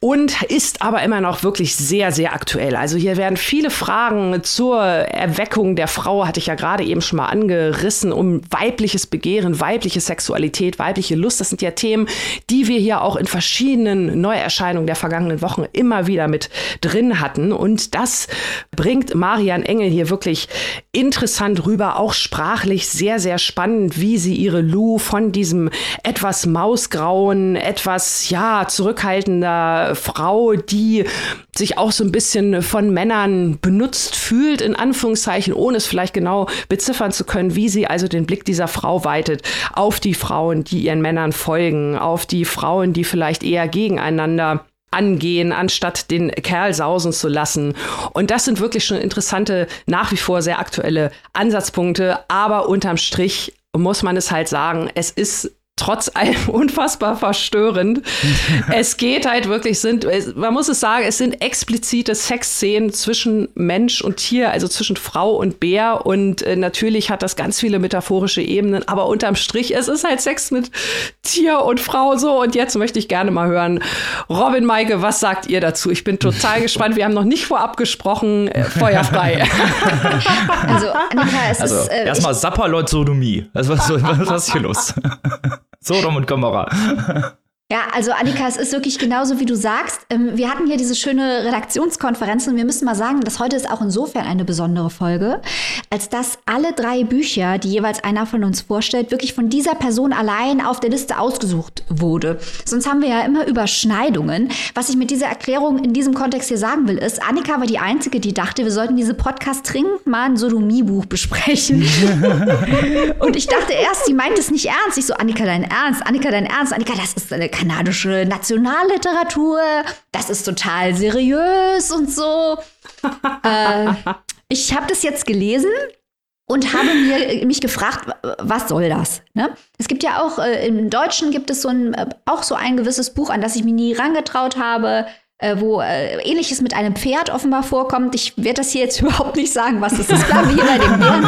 und ist aber immer noch wirklich sehr, sehr aktuell. Also hier werden viele Fragen zur Erweckung der Frau, hatte ich ja gerade eben schon mal angerissen, um weibliches Begehren, weibliche Sexualität, weibliche Lust. Das sind ja Themen, die wir hier auch in verschiedenen Neuerscheinungen der vergangenen Woche Wochen immer wieder mit drin hatten. Und das bringt Marian Engel hier wirklich interessant rüber, auch sprachlich sehr, sehr spannend, wie sie ihre Lou von diesem etwas mausgrauen, etwas, ja, zurückhaltender Frau, die sich auch so ein bisschen von Männern benutzt fühlt, in Anführungszeichen, ohne es vielleicht genau beziffern zu können, wie sie also den Blick dieser Frau weitet auf die Frauen, die ihren Männern folgen, auf die Frauen, die vielleicht eher gegeneinander angehen, anstatt den Kerl sausen zu lassen. Und das sind wirklich schon interessante, nach wie vor sehr aktuelle Ansatzpunkte. Aber unterm Strich muss man es halt sagen, es ist trotz allem unfassbar verstörend. es geht halt wirklich, sind, man muss es sagen, es sind explizite Sexszenen zwischen Mensch und Tier, also zwischen Frau und Bär. Und äh, natürlich hat das ganz viele metaphorische Ebenen, aber unterm Strich, es ist halt Sex mit Tier und Frau so. Und jetzt möchte ich gerne mal hören, Robin Maike, was sagt ihr dazu? Ich bin total gespannt. Wir haben noch nicht vorab gesprochen. Äh, feuerfrei. also, Annika, es also, ist. Äh, erstmal Sapperlot-Sodomie. Also, was, was ist hier los? Sodom und Gomorra. Ja, also Annika, es ist wirklich genauso, wie du sagst. Ähm, wir hatten hier diese schöne Redaktionskonferenz und wir müssen mal sagen, dass heute ist auch insofern eine besondere Folge, als dass alle drei Bücher, die jeweils einer von uns vorstellt, wirklich von dieser Person allein auf der Liste ausgesucht wurde. Sonst haben wir ja immer Überschneidungen. Was ich mit dieser Erklärung in diesem Kontext hier sagen will, ist, Annika war die Einzige, die dachte, wir sollten diese Podcast dringend mal ein Sodomie-Buch besprechen. und ich dachte erst, sie meint es nicht ernst. Ich so, Annika, dein Ernst? Annika, dein Ernst? Annika, das ist eine kanadische Nationalliteratur, das ist total seriös und so. äh, ich habe das jetzt gelesen und habe mir, mich gefragt, was soll das? Ne? Es gibt ja auch, äh, im Deutschen gibt es so ein, äh, auch so ein gewisses Buch, an das ich mich nie rangetraut habe, äh, wo äh, ähnliches mit einem Pferd offenbar vorkommt. Ich werde das hier jetzt überhaupt nicht sagen, was das ist. Bleiben wir hier bei dem Bären.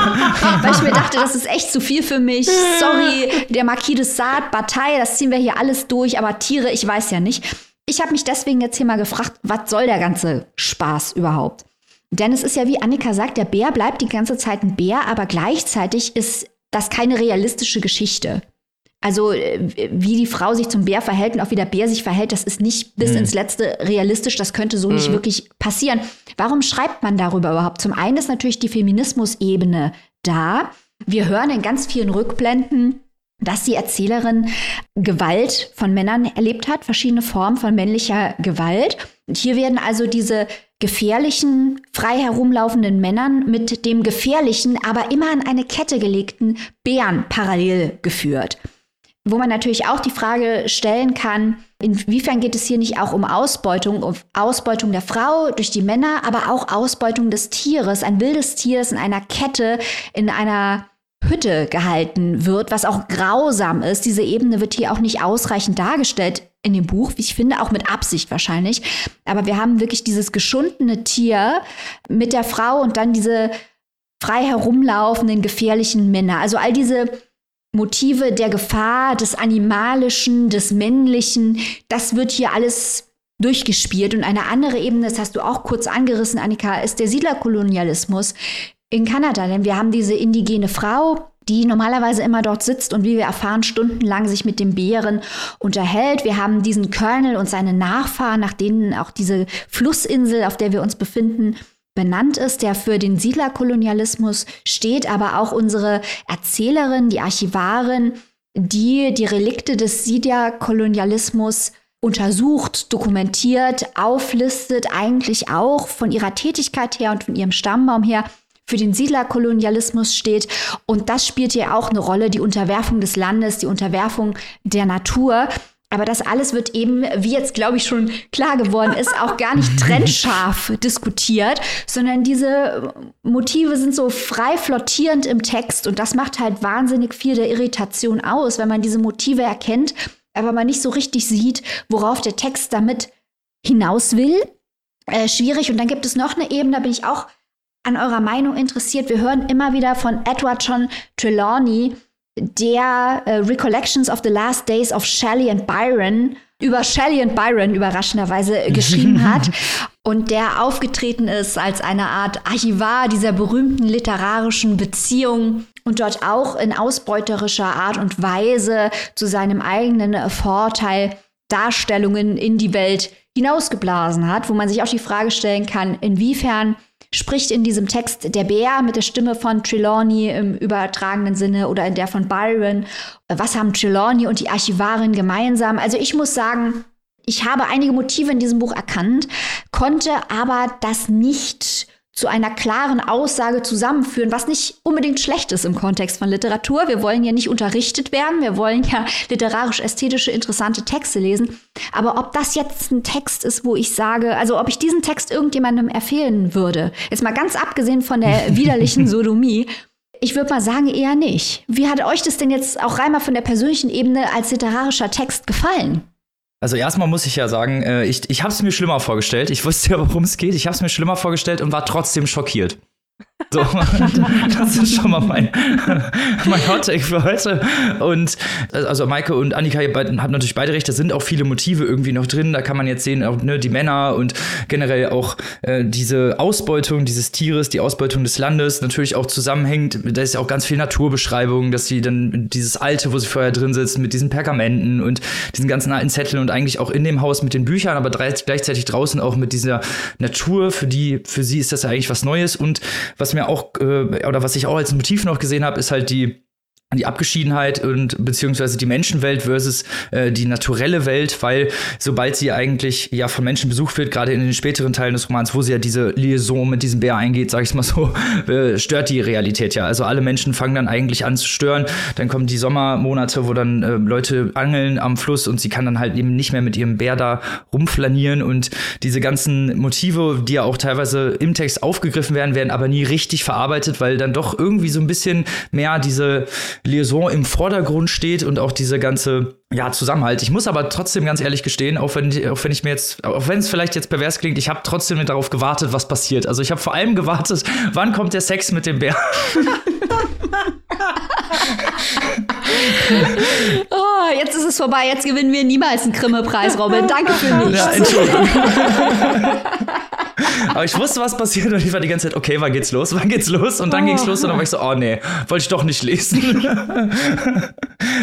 Weil ich mir dachte, das ist echt zu viel für mich. Sorry, der Marquis de Sade, Bataille, das ziehen wir hier alles durch, aber Tiere, ich weiß ja nicht. Ich habe mich deswegen jetzt hier mal gefragt, was soll der ganze Spaß überhaupt? Denn es ist ja, wie Annika sagt, der Bär bleibt die ganze Zeit ein Bär, aber gleichzeitig ist das keine realistische Geschichte. Also äh, wie die Frau sich zum Bär verhält und auch wie der Bär sich verhält, das ist nicht bis mhm. ins Letzte realistisch. Das könnte so mhm. nicht wirklich passieren. Warum schreibt man darüber überhaupt? Zum einen ist natürlich die Feminismus-Ebene da. Wir hören in ganz vielen Rückblenden, dass die Erzählerin Gewalt von Männern erlebt hat, verschiedene Formen von männlicher Gewalt. Und hier werden also diese gefährlichen, frei herumlaufenden Männern mit dem gefährlichen, aber immer an eine Kette gelegten Bären parallel geführt. Wo man natürlich auch die Frage stellen kann, inwiefern geht es hier nicht auch um Ausbeutung, um Ausbeutung der Frau durch die Männer, aber auch Ausbeutung des Tieres, ein wildes Tier, das in einer Kette, in einer Hütte gehalten wird, was auch grausam ist. Diese Ebene wird hier auch nicht ausreichend dargestellt in dem Buch, wie ich finde, auch mit Absicht wahrscheinlich. Aber wir haben wirklich dieses geschundene Tier mit der Frau und dann diese frei herumlaufenden gefährlichen Männer. Also all diese Motive der Gefahr, des Animalischen, des Männlichen, das wird hier alles durchgespielt. Und eine andere Ebene, das hast du auch kurz angerissen, Annika, ist der Siedlerkolonialismus in Kanada. Denn wir haben diese indigene Frau, die normalerweise immer dort sitzt und wie wir erfahren, stundenlang sich mit dem Bären unterhält. Wir haben diesen Colonel und seine Nachfahren, nach denen auch diese Flussinsel, auf der wir uns befinden, benannt ist, der für den Siedlerkolonialismus steht, aber auch unsere Erzählerin, die Archivarin, die die Relikte des Siedlerkolonialismus untersucht, dokumentiert, auflistet, eigentlich auch von ihrer Tätigkeit her und von ihrem Stammbaum her für den Siedlerkolonialismus steht. Und das spielt hier auch eine Rolle, die Unterwerfung des Landes, die Unterwerfung der Natur. Aber das alles wird eben, wie jetzt glaube ich schon klar geworden ist, auch gar nicht trennscharf diskutiert, sondern diese Motive sind so frei flottierend im Text und das macht halt wahnsinnig viel der Irritation aus, wenn man diese Motive erkennt, aber man nicht so richtig sieht, worauf der Text damit hinaus will. Äh, schwierig. Und dann gibt es noch eine Ebene, da bin ich auch an eurer Meinung interessiert. Wir hören immer wieder von Edward John Trelawney, der äh, Recollections of the Last Days of Shelley and Byron über Shelley und Byron überraschenderweise äh, geschrieben hat. Und der aufgetreten ist als eine Art Archivar dieser berühmten literarischen Beziehung und dort auch in ausbeuterischer Art und Weise zu seinem eigenen Vorteil Darstellungen in die Welt hinausgeblasen hat, wo man sich auch die Frage stellen kann, inwiefern spricht in diesem Text der Bär mit der Stimme von Trelawney im übertragenen Sinne oder in der von Byron. Was haben Trelawney und die Archivarin gemeinsam? Also ich muss sagen, ich habe einige Motive in diesem Buch erkannt, konnte aber das nicht zu einer klaren Aussage zusammenführen, was nicht unbedingt schlecht ist im Kontext von Literatur. Wir wollen ja nicht unterrichtet werden, wir wollen ja literarisch-ästhetische, interessante Texte lesen. Aber ob das jetzt ein Text ist, wo ich sage, also ob ich diesen Text irgendjemandem empfehlen würde, jetzt mal ganz abgesehen von der widerlichen Sodomie, ich würde mal sagen, eher nicht. Wie hat euch das denn jetzt auch rein mal von der persönlichen Ebene als literarischer Text gefallen? Also erstmal muss ich ja sagen, äh, ich, ich habe es mir schlimmer vorgestellt. Ich wusste ja, worum es geht. Ich habe es mir schlimmer vorgestellt und war trotzdem schockiert. So, das ist schon mal mein, mein Hot Take für heute. Und also Maike und Annika haben natürlich beide recht, da sind auch viele Motive irgendwie noch drin. Da kann man jetzt sehen, auch ne, die Männer und generell auch äh, diese Ausbeutung dieses Tieres, die Ausbeutung des Landes natürlich auch zusammenhängt. Da ist ja auch ganz viel Naturbeschreibung, dass sie dann dieses Alte, wo sie vorher drin sitzen, mit diesen Pergamenten und diesen ganzen alten Zetteln und eigentlich auch in dem Haus mit den Büchern, aber gleichzeitig draußen auch mit dieser Natur, für die, für sie ist das ja eigentlich was Neues. Und was mir auch, äh, oder was ich auch als Motiv noch gesehen habe, ist halt die die Abgeschiedenheit und beziehungsweise die Menschenwelt versus äh, die naturelle Welt, weil sobald sie eigentlich ja von Menschen besucht wird, gerade in den späteren Teilen des Romans, wo sie ja diese Liaison mit diesem Bär eingeht, sag ich mal so, äh, stört die Realität ja. Also alle Menschen fangen dann eigentlich an zu stören. Dann kommen die Sommermonate, wo dann äh, Leute angeln am Fluss und sie kann dann halt eben nicht mehr mit ihrem Bär da rumflanieren und diese ganzen Motive, die ja auch teilweise im Text aufgegriffen werden, werden aber nie richtig verarbeitet, weil dann doch irgendwie so ein bisschen mehr diese Liaison im Vordergrund steht und auch diese ganze ja, Zusammenhalt. Ich muss aber trotzdem ganz ehrlich gestehen, auch wenn, auch wenn ich mir jetzt, auch wenn es vielleicht jetzt pervers klingt, ich habe trotzdem darauf gewartet, was passiert. Also ich habe vor allem gewartet, wann kommt der Sex mit dem Bär? oh, jetzt ist es vorbei. Jetzt gewinnen wir niemals einen Grimme-Preis, Robin. Danke für nichts. Ja, Entschuldigung. Aber ich wusste, was passiert und ich war die ganze Zeit, okay, wann geht's los? Wann geht's los? Und dann oh. ging's los und dann war ich so, oh nee, wollte ich doch nicht lesen.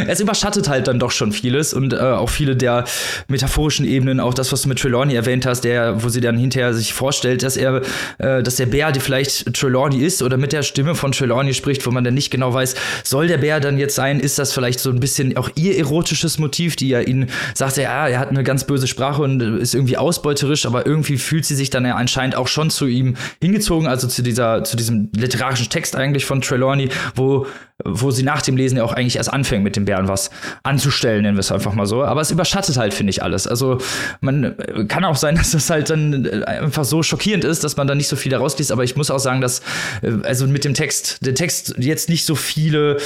Es überschattet halt dann doch schon vieles und äh, auch viele der metaphorischen Ebenen, auch das, was du mit Trelawney erwähnt hast, der, wo sie dann hinterher sich vorstellt, dass er, äh, dass der Bär, die vielleicht Trelawney ist oder mit der Stimme von Trelawney spricht, wo man dann nicht genau weiß, soll der Bär dann jetzt sein? Ist das vielleicht so ein bisschen auch ihr erotisches Motiv, die ja ihn sagt, ja, er hat eine ganz böse Sprache und ist irgendwie ausbeuterisch, aber irgendwie fühlt sie sich dann ja anscheinend auch schon zu ihm hingezogen, also zu dieser, zu diesem literarischen Text eigentlich von Trelawney, wo wo sie nach dem Lesen ja auch eigentlich erst anfängt, mit dem Bären was anzustellen, nennen wir es einfach mal so. Aber es überschattet halt, finde ich, alles. Also man kann auch sein, dass das halt dann äh, einfach so schockierend ist, dass man da nicht so viel daraus liest. Aber ich muss auch sagen, dass äh, also mit dem Text, der Text jetzt nicht so viele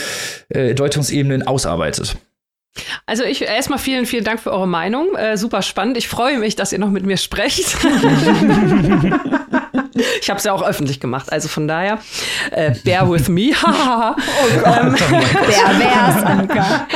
äh, Deutungsebenen ausarbeitet. Also ich erstmal vielen, vielen Dank für eure Meinung. Äh, super spannend. Ich freue mich, dass ihr noch mit mir sprecht. ich habe es ja auch öffentlich gemacht, also von daher, äh, bear with me. oh Gott. Ähm, oh Wer wär's, Anka?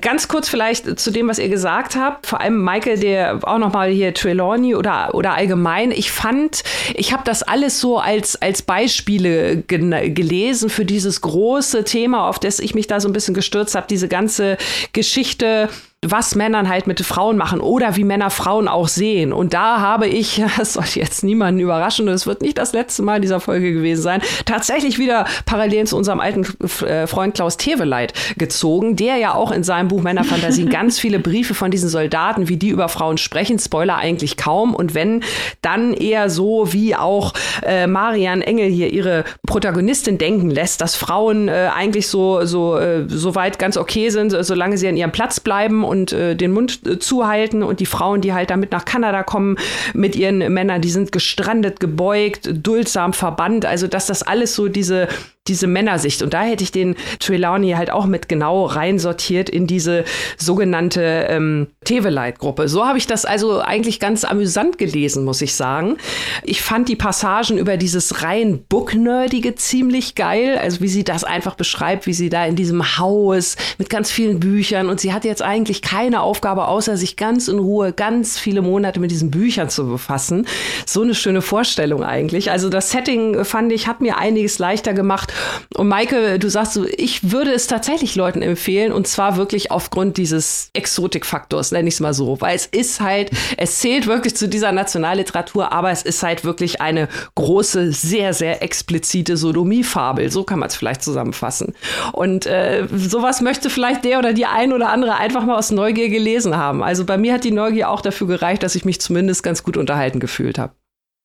Ganz kurz vielleicht zu dem, was ihr gesagt habt. Vor allem Michael, der auch noch mal hier Trelawney oder, oder allgemein. Ich fand, ich habe das alles so als, als Beispiele gelesen für dieses große Thema, auf das ich mich da so ein bisschen gestürzt habe, diese ganze Geschichte was Männern halt mit Frauen machen oder wie Männer Frauen auch sehen. Und da habe ich, das sollte jetzt niemanden überraschen, es wird nicht das letzte Mal dieser Folge gewesen sein, tatsächlich wieder Parallelen zu unserem alten äh, Freund Klaus Teveleit gezogen, der ja auch in seinem Buch Männerfantasien ganz viele Briefe von diesen Soldaten, wie die über Frauen sprechen, Spoiler eigentlich kaum. Und wenn, dann eher so, wie auch äh, Marian Engel hier ihre Protagonistin denken lässt, dass Frauen äh, eigentlich so, so, äh, so weit ganz okay sind, solange sie an ihrem Platz bleiben und äh, den Mund äh, zuhalten und die Frauen, die halt damit nach Kanada kommen mit ihren Männern, die sind gestrandet, gebeugt, duldsam verbannt. Also dass das alles so diese diese Männersicht. Und da hätte ich den Trelawney halt auch mit genau reinsortiert in diese sogenannte ähm, Teveleit-Gruppe. So habe ich das also eigentlich ganz amüsant gelesen, muss ich sagen. Ich fand die Passagen über dieses rein Booknerdige ziemlich geil. Also wie sie das einfach beschreibt, wie sie da in diesem Haus mit ganz vielen Büchern und sie hatte jetzt eigentlich keine Aufgabe, außer sich ganz in Ruhe ganz viele Monate mit diesen Büchern zu befassen. So eine schöne Vorstellung eigentlich. Also das Setting, fand ich, hat mir einiges leichter gemacht Und Maike, du sagst so, ich würde es tatsächlich Leuten empfehlen und zwar wirklich aufgrund dieses Exotikfaktors, nenne ich es mal so, weil es ist halt, es zählt wirklich zu dieser Nationalliteratur, aber es ist halt wirklich eine große, sehr, sehr explizite Sodomie-Fabel. So kann man es vielleicht zusammenfassen. Und äh, sowas möchte vielleicht der oder die ein oder andere einfach mal aus Neugier gelesen haben. Also bei mir hat die Neugier auch dafür gereicht, dass ich mich zumindest ganz gut unterhalten gefühlt habe.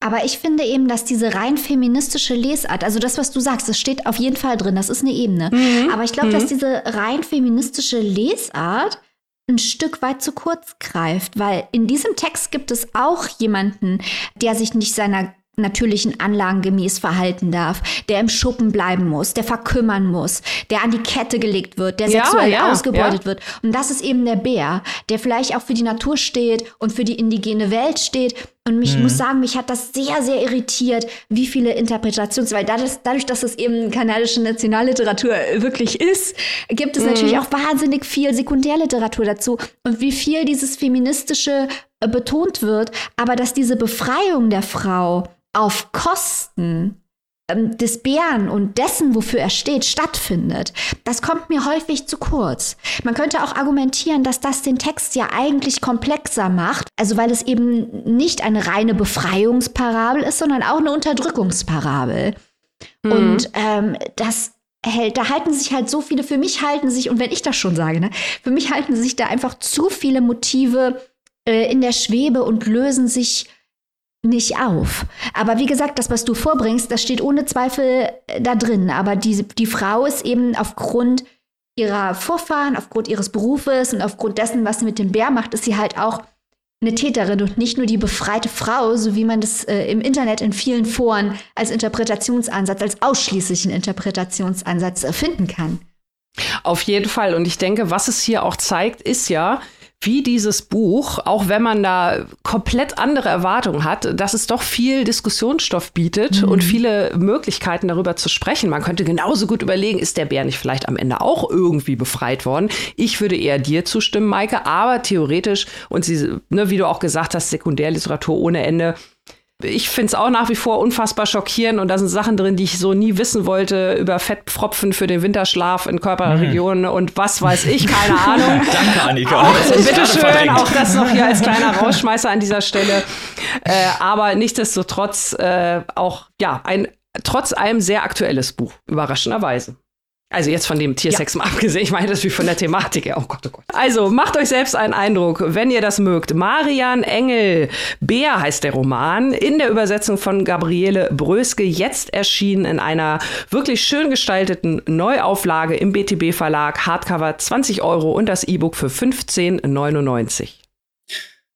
Aber ich finde eben, dass diese rein feministische Lesart, also das, was du sagst, das steht auf jeden Fall drin, das ist eine Ebene. Mhm. Aber ich glaube, mhm. dass diese rein feministische Lesart ein Stück weit zu kurz greift, weil in diesem Text gibt es auch jemanden, der sich nicht seiner natürlichen Anlagen gemäß verhalten darf, der im Schuppen bleiben muss, der verkümmern muss, der an die Kette gelegt wird, der ja, sexuell ja, ausgebeutet ja. wird. Und das ist eben der Bär, der vielleicht auch für die Natur steht und für die indigene Welt steht. Und mich mhm. muss sagen, mich hat das sehr, sehr irritiert, wie viele Interpretations, weil dadurch, dadurch dass es eben kanadische Nationalliteratur wirklich ist, gibt es mhm. natürlich auch wahnsinnig viel Sekundärliteratur dazu und wie viel dieses feministische äh, betont wird, aber dass diese Befreiung der Frau auf Kosten ähm, des Bären und dessen, wofür er steht, stattfindet, das kommt mir häufig zu kurz. Man könnte auch argumentieren, dass das den Text ja eigentlich komplexer macht, also weil es eben nicht eine reine Befreiungsparabel ist, sondern auch eine Unterdrückungsparabel. Mhm. Und ähm, das hält, da halten sich halt so viele, für mich halten sich, und wenn ich das schon sage, ne, für mich halten sich da einfach zu viele Motive äh, in der Schwebe und lösen sich nicht auf. Aber wie gesagt, das, was du vorbringst, das steht ohne Zweifel äh, da drin. Aber die, die Frau ist eben aufgrund ihrer Vorfahren, aufgrund ihres Berufes und aufgrund dessen, was sie mit dem Bär macht, ist sie halt auch eine Täterin und nicht nur die befreite Frau, so wie man das äh, im Internet in vielen Foren als Interpretationsansatz, als ausschließlichen Interpretationsansatz äh, finden kann. Auf jeden Fall. Und ich denke, was es hier auch zeigt, ist ja, wie dieses Buch, auch wenn man da komplett andere Erwartungen hat, dass es doch viel Diskussionsstoff bietet mhm. und viele Möglichkeiten darüber zu sprechen. Man könnte genauso gut überlegen, ist der Bär nicht vielleicht am Ende auch irgendwie befreit worden? Ich würde eher dir zustimmen, Maike, aber theoretisch und sie, ne, wie du auch gesagt hast, Sekundärliteratur ohne Ende ich finde es auch nach wie vor unfassbar schockierend und da sind Sachen drin, die ich so nie wissen wollte über Fettpfropfen für den Winterschlaf in Körperregionen mhm. und was weiß ich, keine Ahnung. Danke, Annika. Auch, bitteschön, auch das noch hier als kleiner Rausschmeißer an dieser Stelle. Äh, aber nichtsdestotrotz äh, auch, ja, ein trotz allem sehr aktuelles Buch, überraschenderweise. Also jetzt von dem Tiersex ja. mal abgesehen, ich meine das wie von der Thematik her. Oh Gott, oh Gott. Also macht euch selbst einen Eindruck, wenn ihr das mögt. Marian Engel, Bär heißt der Roman, in der Übersetzung von Gabriele Bröske, jetzt erschienen in einer wirklich schön gestalteten Neuauflage im BTB Verlag, Hardcover 20 Euro und das E-Book für 15,99.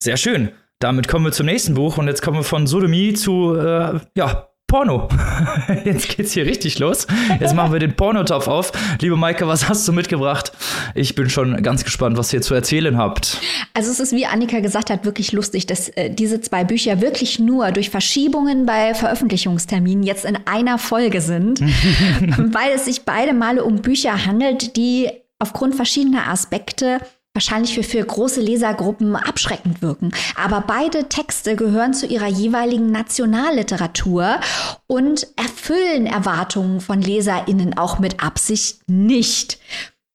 Sehr schön. Damit kommen wir zum nächsten Buch und jetzt kommen wir von Sodomie zu, äh, ja, Porno. Jetzt geht's hier richtig los. Jetzt machen wir den Pornotopf auf. Liebe Maike, was hast du mitgebracht? Ich bin schon ganz gespannt, was ihr zu erzählen habt. Also es ist, wie Annika gesagt hat, wirklich lustig, dass äh, diese zwei Bücher wirklich nur durch Verschiebungen bei Veröffentlichungsterminen jetzt in einer Folge sind, weil es sich beide Male um Bücher handelt, die aufgrund verschiedener Aspekte wahrscheinlich für, für große Lesergruppen abschreckend wirken. Aber beide Texte gehören zu ihrer jeweiligen Nationalliteratur und erfüllen Erwartungen von LeserInnen auch mit Absicht nicht.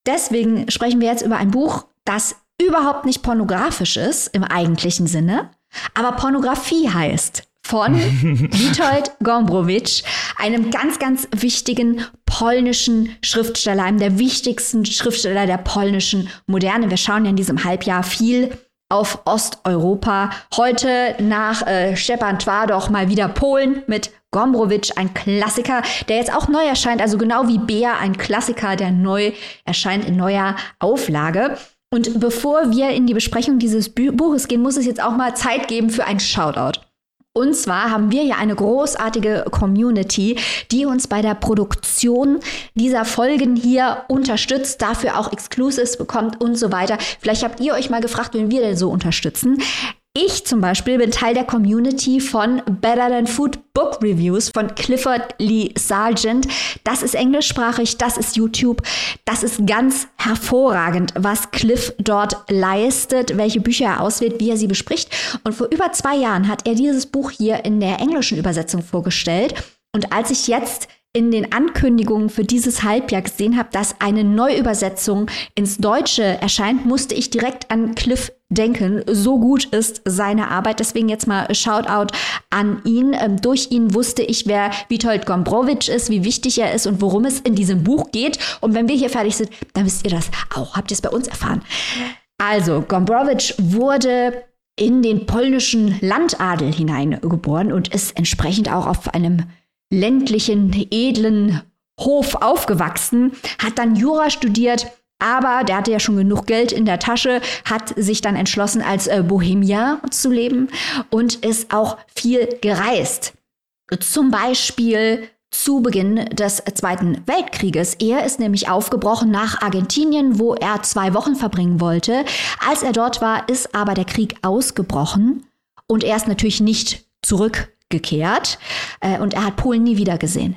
Deswegen sprechen wir jetzt über ein Buch, das überhaupt nicht pornografisch ist im eigentlichen Sinne, aber Pornografie heißt von Witold Gombrowicz, einem ganz, ganz wichtigen polnischen Schriftsteller, einem der wichtigsten Schriftsteller der polnischen Moderne. Wir schauen ja in diesem Halbjahr viel auf Osteuropa. Heute nach äh, Stepan Twardoch mal wieder Polen mit Gombrowicz, ein Klassiker, der jetzt auch neu erscheint, also genau wie Bär, ein Klassiker, der neu erscheint in neuer Auflage. Und bevor wir in die Besprechung dieses Buches gehen, muss es jetzt auch mal Zeit geben für ein Shoutout. Und zwar haben wir ja eine großartige Community, die uns bei der Produktion dieser Folgen hier unterstützt, dafür auch Exclusives bekommt und so weiter. Vielleicht habt ihr euch mal gefragt, wen wir denn so unterstützen. Ich zum Beispiel bin Teil der Community von Better Than Food Book Reviews von Clifford Lee Sargent. Das ist englischsprachig, das ist YouTube. Das ist ganz hervorragend, was Cliff dort leistet, welche Bücher er auswählt, wie er sie bespricht. Und vor über zwei Jahren hat er dieses Buch hier in der englischen Übersetzung vorgestellt. Und als ich jetzt in den Ankündigungen für dieses Halbjahr gesehen habe, dass eine Neuübersetzung ins Deutsche erscheint, musste ich direkt an Cliff denken. So gut ist seine Arbeit. Deswegen jetzt mal Shoutout an ihn. Ähm, durch ihn wusste ich, wer Witold Gombrowicz ist, wie wichtig er ist und worum es in diesem Buch geht. Und wenn wir hier fertig sind, dann wisst ihr das auch. Habt ihr es bei uns erfahren? Also, Gombrowicz wurde in den polnischen Landadel hineingeboren und ist entsprechend auch auf einem ländlichen, edlen Hof aufgewachsen, hat dann Jura studiert, aber der hatte ja schon genug Geld in der Tasche, hat sich dann entschlossen, als äh, Bohemian zu leben und ist auch viel gereist. Zum Beispiel zu Beginn des Zweiten Weltkrieges. Er ist nämlich aufgebrochen nach Argentinien, wo er zwei Wochen verbringen wollte. Als er dort war, ist aber der Krieg ausgebrochen und er ist natürlich nicht zurückgekehrt äh, und er hat Polen nie wieder gesehen.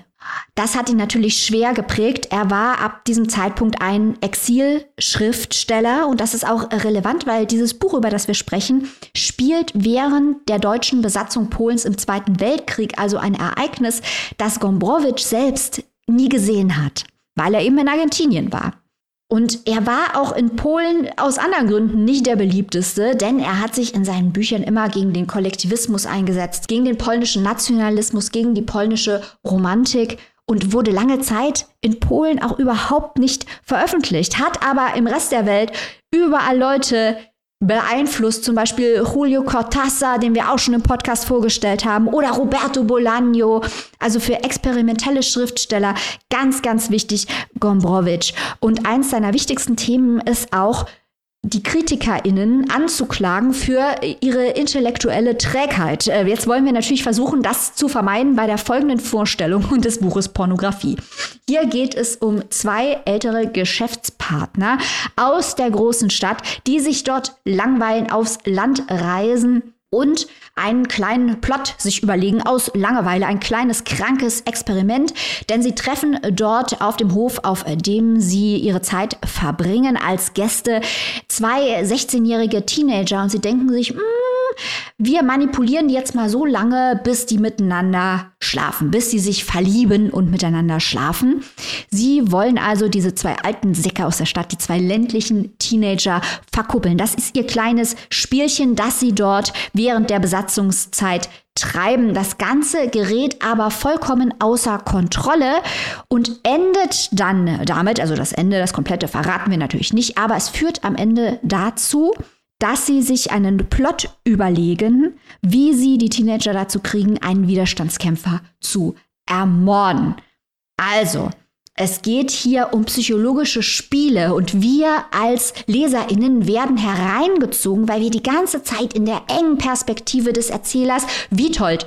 Das hat ihn natürlich schwer geprägt. Er war ab diesem Zeitpunkt ein Exilschriftsteller und das ist auch relevant, weil dieses Buch, über das wir sprechen, spielt während der deutschen Besatzung Polens im Zweiten Weltkrieg, also ein Ereignis, das Gombrowicz selbst nie gesehen hat, weil er eben in Argentinien war. Und er war auch in Polen aus anderen Gründen nicht der beliebteste, denn er hat sich in seinen Büchern immer gegen den Kollektivismus eingesetzt, gegen den polnischen Nationalismus, gegen die polnische Romantik und wurde lange Zeit in Polen auch überhaupt nicht veröffentlicht, hat aber im Rest der Welt überall Leute beeinflusst, zum Beispiel Julio Cortázar, den wir auch schon im Podcast vorgestellt haben, oder Roberto Bolaño, also für experimentelle Schriftsteller ganz, ganz wichtig, Gombrowicz. Und eins seiner wichtigsten Themen ist auch die KritikerInnen anzuklagen für ihre intellektuelle Trägheit. Äh, jetzt wollen wir natürlich versuchen, das zu vermeiden bei der folgenden Vorstellung des Buches Pornografie. Hier geht es um zwei ältere Geschäftspartner aus der großen Stadt, die sich dort langweilen, aufs Land reisen und einen kleinen Plot sich überlegen aus Langeweile, ein kleines krankes Experiment, denn sie treffen dort auf dem Hof, auf dem sie ihre Zeit verbringen als Gäste, zwei 16-jährige Teenager und sie denken sich, mm, wir manipulieren jetzt mal so lange, bis die miteinander schlafen, bis sie sich verlieben und miteinander schlafen. Sie wollen also diese zwei alten Säcke aus der Stadt, die zwei ländlichen Teenager verkuppeln. Das ist ihr kleines Spielchen, das sie dort während der Besatzungszeit treiben. Das Ganze gerät aber vollkommen außer Kontrolle und endet dann damit, also das Ende, das komplette verraten wir natürlich nicht, aber es führt am Ende dazu, dass sie sich einen Plot überlegen, wie sie die Teenager dazu kriegen, einen Widerstandskämpfer zu ermorden. Also, es geht hier um psychologische Spiele und wir als Leserinnen werden hereingezogen, weil wir die ganze Zeit in der engen Perspektive des Erzählers Witold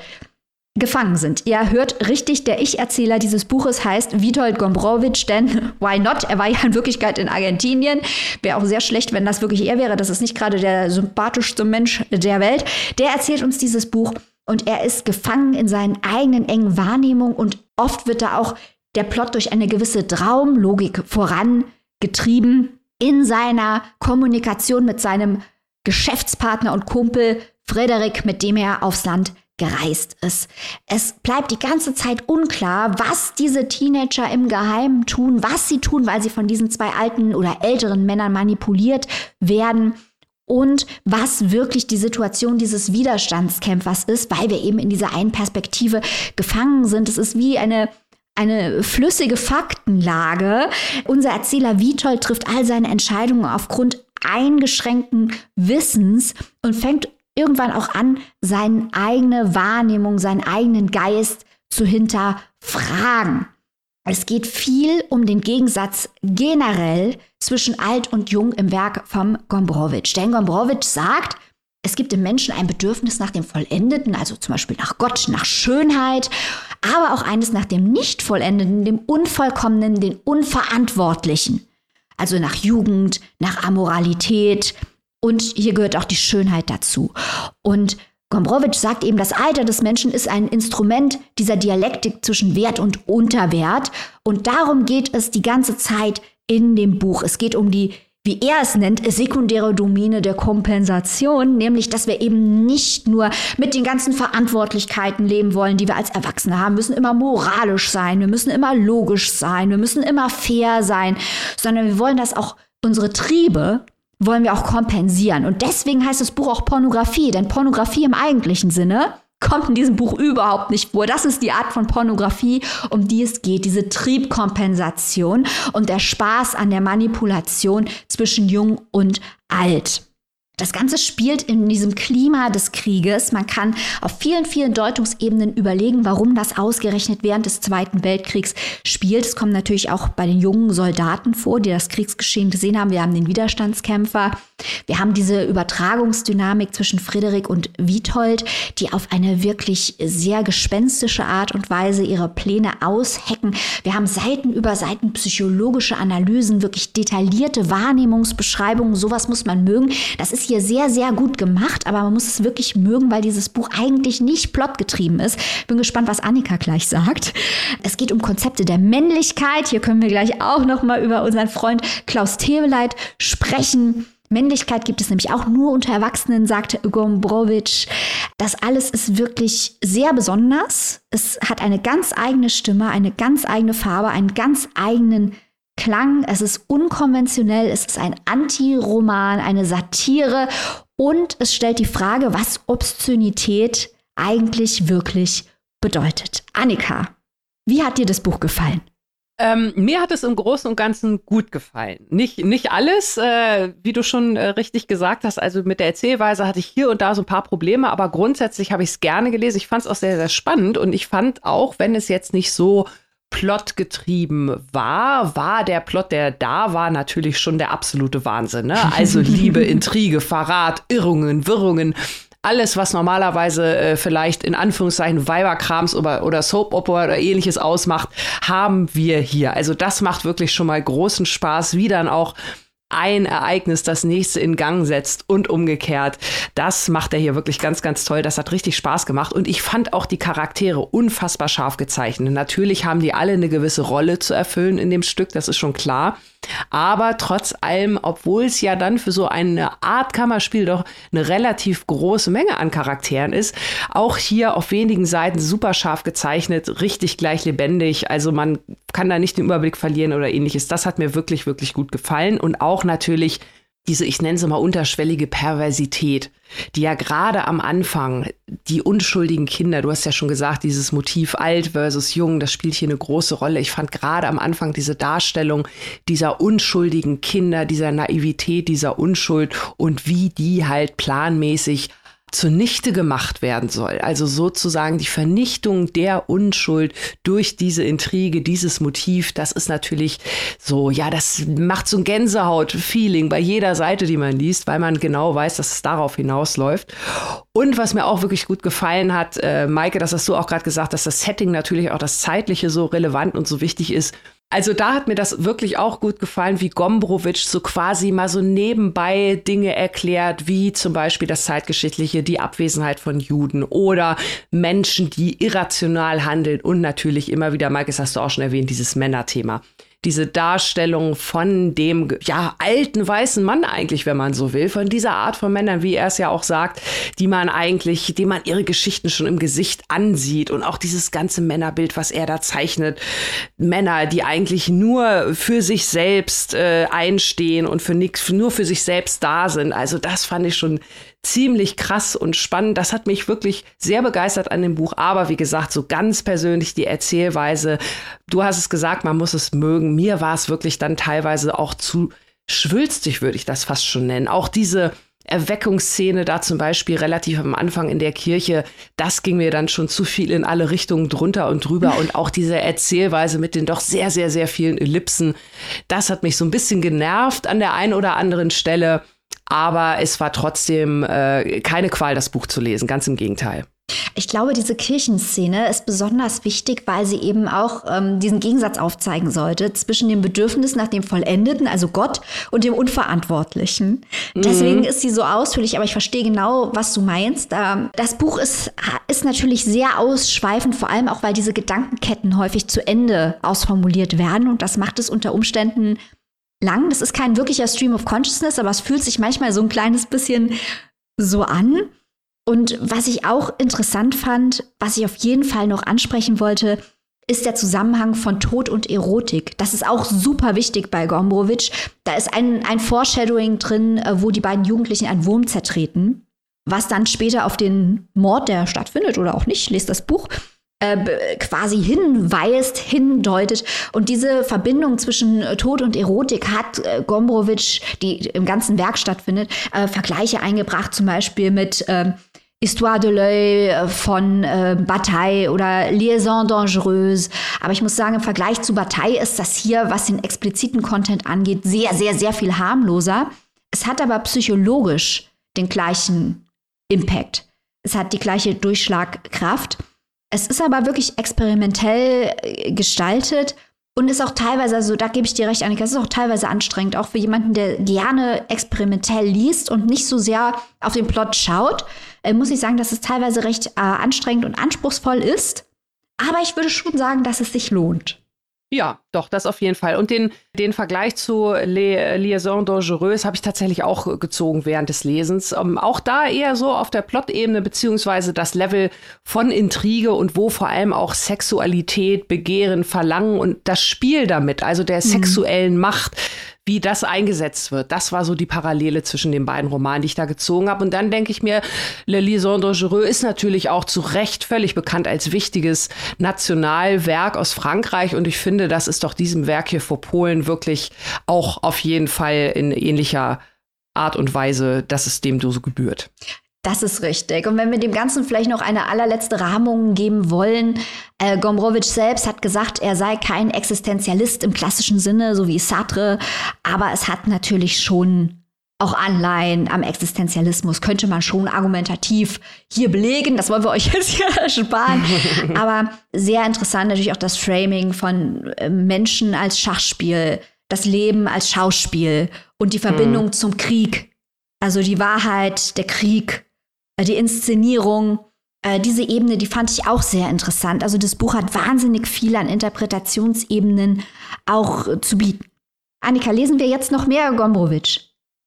gefangen sind. Ihr hört richtig, der Ich-Erzähler dieses Buches heißt Witold Gombrowicz, denn why not? Er war ja in Wirklichkeit in Argentinien. Wäre auch sehr schlecht, wenn das wirklich er wäre. Das ist nicht gerade der sympathischste Mensch der Welt. Der erzählt uns dieses Buch und er ist gefangen in seinen eigenen engen Wahrnehmungen und oft wird da auch der Plot durch eine gewisse Traumlogik vorangetrieben in seiner Kommunikation mit seinem Geschäftspartner und Kumpel Frederik, mit dem er aufs Land gereist ist. Es bleibt die ganze Zeit unklar, was diese Teenager im Geheimen tun, was sie tun, weil sie von diesen zwei alten oder älteren Männern manipuliert werden und was wirklich die Situation dieses Widerstandskämpfers ist, weil wir eben in dieser einen Perspektive gefangen sind. Es ist wie eine eine flüssige Faktenlage. Unser Erzähler Vitold trifft all seine Entscheidungen aufgrund eingeschränkten Wissens und fängt irgendwann auch an, seine eigene Wahrnehmung, seinen eigenen Geist zu hinterfragen. Es geht viel um den Gegensatz generell zwischen alt und jung im Werk vom Gombrowicz. Denn Gombrowicz sagt, es gibt im Menschen ein Bedürfnis nach dem Vollendeten, also zum Beispiel nach Gott, nach Schönheit, aber auch eines nach dem Nicht-Vollendeten, dem Unvollkommenen, den Unverantwortlichen. Also nach Jugend, nach Amoralität, und hier gehört auch die Schönheit dazu. Und Gombrowicz sagt eben, das Alter des Menschen ist ein Instrument dieser Dialektik zwischen Wert und Unterwert. Und darum geht es die ganze Zeit in dem Buch. Es geht um die wie er es nennt, sekundäre Domäne der Kompensation, nämlich dass wir eben nicht nur mit den ganzen Verantwortlichkeiten leben wollen, die wir als Erwachsene haben, wir müssen immer moralisch sein, wir müssen immer logisch sein, wir müssen immer fair sein, sondern wir wollen das auch unsere Triebe wollen wir auch kompensieren. Und deswegen heißt das Buch auch Pornografie, denn Pornografie im eigentlichen Sinne kommt in diesem Buch überhaupt nicht vor. Das ist die Art von Pornografie, um die es geht, diese Triebkompensation und der Spaß an der Manipulation zwischen jung und alt. Das Ganze spielt in diesem Klima des Krieges. Man kann auf vielen, vielen Deutungsebenen überlegen, warum das ausgerechnet während des Zweiten Weltkriegs spielt. Es kommt natürlich auch bei den jungen Soldaten vor, die das Kriegsgeschehen gesehen haben. Wir haben den Widerstandskämpfer. Wir haben diese Übertragungsdynamik zwischen Friedrich und Witold, die auf eine wirklich sehr gespenstische Art und Weise ihre Pläne aushecken. Wir haben Seiten über Seiten psychologische Analysen, wirklich detaillierte Wahrnehmungsbeschreibungen. Sowas muss man mögen. Das ist hier sehr, sehr gut gemacht, aber man muss es wirklich mögen, weil dieses Buch eigentlich nicht plotgetrieben ist. Bin gespannt, was Annika gleich sagt. Es geht um Konzepte der Männlichkeit. Hier können wir gleich auch noch mal über unseren Freund Klaus Teweleit sprechen. Männlichkeit gibt es nämlich auch nur unter Erwachsenen, sagte Gombrowitsch. Das alles ist wirklich sehr besonders. Es hat eine ganz eigene Stimme, eine ganz eigene Farbe, einen ganz eigenen Klang. Es ist unkonventionell, es ist ein Anti-Roman, eine Satire und es stellt die Frage, was Obszönität eigentlich wirklich bedeutet. Annika, wie hat dir das Buch gefallen? Ähm, mir hat es im Großen und Ganzen gut gefallen. Nicht, nicht alles, äh, wie du schon äh, richtig gesagt hast. Also mit der Erzählweise hatte ich hier und da so ein paar Probleme, aber grundsätzlich habe ich es gerne gelesen. Ich fand es auch sehr, sehr spannend und ich fand auch, wenn es jetzt nicht so plotgetrieben war, war der Plot, der da war, natürlich schon der absolute Wahnsinn. Ne? Also Liebe, Intrige, Verrat, Irrungen, Wirrungen. Alles, was normalerweise äh, vielleicht in Anführungszeichen Weiberkrams oder, oder Soap Opera oder ähnliches ausmacht, haben wir hier. Also das macht wirklich schon mal großen Spaß, wie dann auch ein Ereignis das nächste in Gang setzt und umgekehrt. Das macht er hier wirklich ganz, ganz toll. Das hat richtig Spaß gemacht. Und ich fand auch die Charaktere unfassbar scharf gezeichnet. Natürlich haben die alle eine gewisse Rolle zu erfüllen in dem Stück, das ist schon klar. Aber trotz allem, obwohl es ja dann für so eine Art Kammerspiel doch eine relativ große Menge an Charakteren ist, auch hier auf wenigen Seiten super scharf gezeichnet, richtig gleich lebendig. Also man kann da nicht den Überblick verlieren oder ähnliches. Das hat mir wirklich, wirklich gut gefallen. Und auch natürlich diese, ich nenne sie mal unterschwellige Perversität, die ja gerade am Anfang, die unschuldigen Kinder, du hast ja schon gesagt, dieses Motiv alt versus jung, das spielt hier eine große Rolle. Ich fand gerade am Anfang diese Darstellung dieser unschuldigen Kinder, dieser Naivität, dieser Unschuld und wie die halt planmäßig zunichte gemacht werden soll. Also sozusagen die Vernichtung der Unschuld durch diese Intrige, dieses Motiv, das ist natürlich so, ja, das macht so ein Gänsehaut-Feeling bei jeder Seite, die man liest, weil man genau weiß, dass es darauf hinausläuft. Und was mir auch wirklich gut gefallen hat, äh, Maike, das hast du auch gerade gesagt, dass das Setting natürlich auch das Zeitliche so relevant und so wichtig ist. Also da hat mir das wirklich auch gut gefallen, wie Gombrowitsch so quasi mal so nebenbei Dinge erklärt, wie zum Beispiel das zeitgeschichtliche, die Abwesenheit von Juden oder Menschen, die irrational handeln und natürlich immer wieder, Mike, das hast du auch schon erwähnt, dieses Männerthema diese Darstellung von dem ja alten weißen Mann eigentlich, wenn man so will, von dieser Art von Männern, wie er es ja auch sagt, die man eigentlich, die man ihre Geschichten schon im Gesicht ansieht und auch dieses ganze Männerbild, was er da zeichnet, Männer, die eigentlich nur für sich selbst äh, einstehen und für nichts, nur für sich selbst da sind. Also das fand ich schon ziemlich krass und spannend. Das hat mich wirklich sehr begeistert an dem Buch. Aber wie gesagt, so ganz persönlich die Erzählweise. Du hast es gesagt, man muss es mögen. Mir war es wirklich dann teilweise auch zu schwülstig, würde ich das fast schon nennen. Auch diese Erweckungsszene da zum Beispiel relativ am Anfang in der Kirche, das ging mir dann schon zu viel in alle Richtungen drunter und drüber und auch diese Erzählweise mit den doch sehr, sehr, sehr vielen Ellipsen, das hat mich so ein bisschen genervt an der einen oder anderen Stelle. Aber es war trotzdem äh, keine Qual, das Buch zu lesen, ganz im Gegenteil. Ich glaube, diese Kirchenszene ist besonders wichtig, weil sie eben auch ähm, diesen Gegensatz aufzeigen sollte zwischen dem Bedürfnis nach dem Vollendeten, also Gott, und dem Unverantwortlichen. Mhm. Deswegen ist sie so ausführlich, aber ich verstehe genau, was du meinst. Ähm, das Buch ist, ist natürlich sehr ausschweifend, vor allem auch, weil diese Gedankenketten häufig zu Ende ausformuliert werden und das macht es unter Umständen lang. Das ist kein wirklicher Stream of Consciousness, aber es fühlt sich manchmal so ein kleines bisschen so an. Und was ich auch interessant fand, was ich auf jeden Fall noch ansprechen wollte, ist der Zusammenhang von Tod und Erotik. Das ist auch super wichtig bei Gombrowitsch. Da ist ein, ein Foreshadowing drin, äh, wo die beiden Jugendlichen einen Wurm zertreten, was dann später auf den Mord, der stattfindet oder auch nicht, lest das Buch, quasi hinweist, hindeutet. Und diese Verbindung zwischen äh, Tod und Erotik hat äh, Gombrowitsch, die im ganzen Werk stattfindet, äh, Vergleiche eingebracht, zum Beispiel mit ähm, Histoire de l'œil äh, von äh, Bataille oder Liaison dangereuse. Aber ich muss sagen, im Vergleich zu Bataille ist das hier, was den expliziten Content angeht, sehr, sehr, sehr viel harmloser. Es hat aber psychologisch den gleichen Impact. Es hat die gleiche Durchschlagkraft. Es ist aber wirklich experimentell äh, gestaltet und ist auch teilweise, also da gebe ich dir recht, Annika, es ist auch teilweise anstrengend, auch für jemanden, der gerne experimentell liest und nicht so sehr auf den Plot schaut, äh, muss ich sagen, dass es teilweise recht äh, anstrengend und anspruchsvoll ist. Aber ich würde schon sagen, dass es sich lohnt. Ja, doch, das auf jeden Fall. Und den, den Vergleich zu Les Liaisons Dangereuses habe ich tatsächlich auch gezogen während des Lesens. Ähm, auch da eher so auf der Plot-Ebene, beziehungsweise das Level von Intrige und wo vor allem auch Sexualität, Begehren, Verlangen und das Spiel damit, also der mhm. sexuellen Macht, wie das eingesetzt wird. Das war so die Parallele zwischen den beiden Romanen, die ich da gezogen habe. Und dann denke ich mir, Le Liaison Dangereux ist natürlich auch zu Recht völlig bekannt als wichtiges Nationalwerk aus Frankreich. Und ich finde, das ist doch diesem Werk hier vor Polen wirklich auch auf jeden Fall in ähnlicher Art und Weise, dass es dem so gebührt. Das ist richtig. Und wenn wir dem Ganzen vielleicht noch eine allerletzte Rahmung geben wollen, äh, Gombrowitsch selbst hat gesagt, er sei kein Existenzialist im klassischen Sinne, so wie Sartre, aber es hat natürlich schon auch Anleihen am Existenzialismus, könnte man schon argumentativ hier belegen. Das wollen wir euch jetzt hier ersparen. aber sehr interessant natürlich auch das Framing von äh, Menschen als Schachspiel, das Leben als Schauspiel und die Verbindung mhm. zum Krieg. Also die Wahrheit, der Krieg, die Inszenierung, äh, diese Ebene, die fand ich auch sehr interessant. Also das Buch hat wahnsinnig viel an Interpretationsebenen auch äh, zu bieten. Annika, lesen wir jetzt noch mehr Gombrowitsch?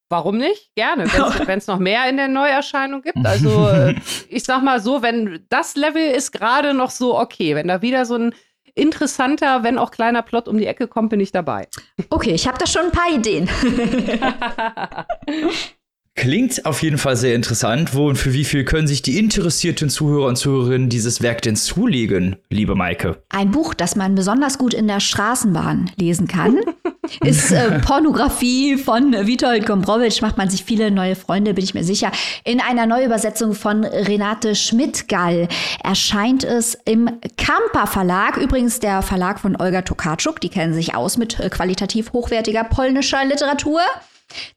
Warum nicht? Gerne, wenn es noch mehr in der Neuerscheinung gibt. Also ich sag mal so, wenn das Level ist gerade noch so okay, wenn da wieder so ein interessanter, wenn auch kleiner Plot um die Ecke kommt, bin ich dabei. Okay, ich habe da schon ein paar Ideen. Klingt auf jeden Fall sehr interessant. Wo und für wie viel können sich die interessierten Zuhörer und Zuhörerinnen dieses Werk denn zulegen, liebe Maike? Ein Buch, das man besonders gut in der Straßenbahn lesen kann, ist äh, Pornografie von Witold Gombrowicz. Macht man sich viele neue Freunde, bin ich mir sicher. In einer Neuübersetzung von Renate Schmidtgall erscheint es im Kamper Verlag. Übrigens der Verlag von Olga Tokarczuk. Die kennen sich aus mit qualitativ hochwertiger polnischer Literatur.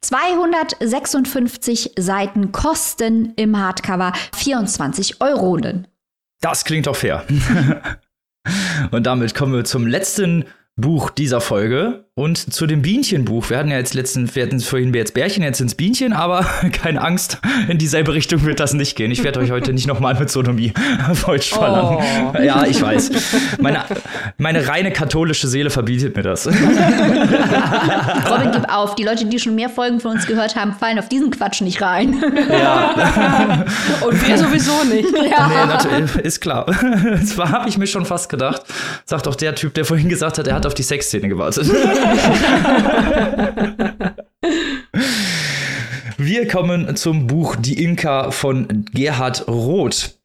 256 Seiten kosten im Hardcover 24 Euronen. Das klingt doch fair. Und damit kommen wir zum letzten Buch dieser Folge und zu dem Bienchenbuch. Wir hatten ja jetzt letzten, wir hatten vorhin jetzt Bärchen, jetzt ins Bienchen, aber keine Angst, in dieselbe Richtung wird das nicht gehen. Ich werde euch heute nicht nochmal mit Sodomie Deutsch verlangen. Oh. Ja, ich weiß. Meine, meine reine katholische Seele verbietet mir das. Robin, gib auf. Die Leute, die schon mehr Folgen von uns gehört haben, fallen auf diesen Quatsch nicht rein. Ja. Und wir sowieso nicht. Ja. Nee, natürlich, ist klar. Das habe ich mir schon fast gedacht. Sagt auch der Typ, der vorhin gesagt hat, er hat auf die Sexszene gewartet. Wir kommen zum Buch Die Inka von Gerhard Roth.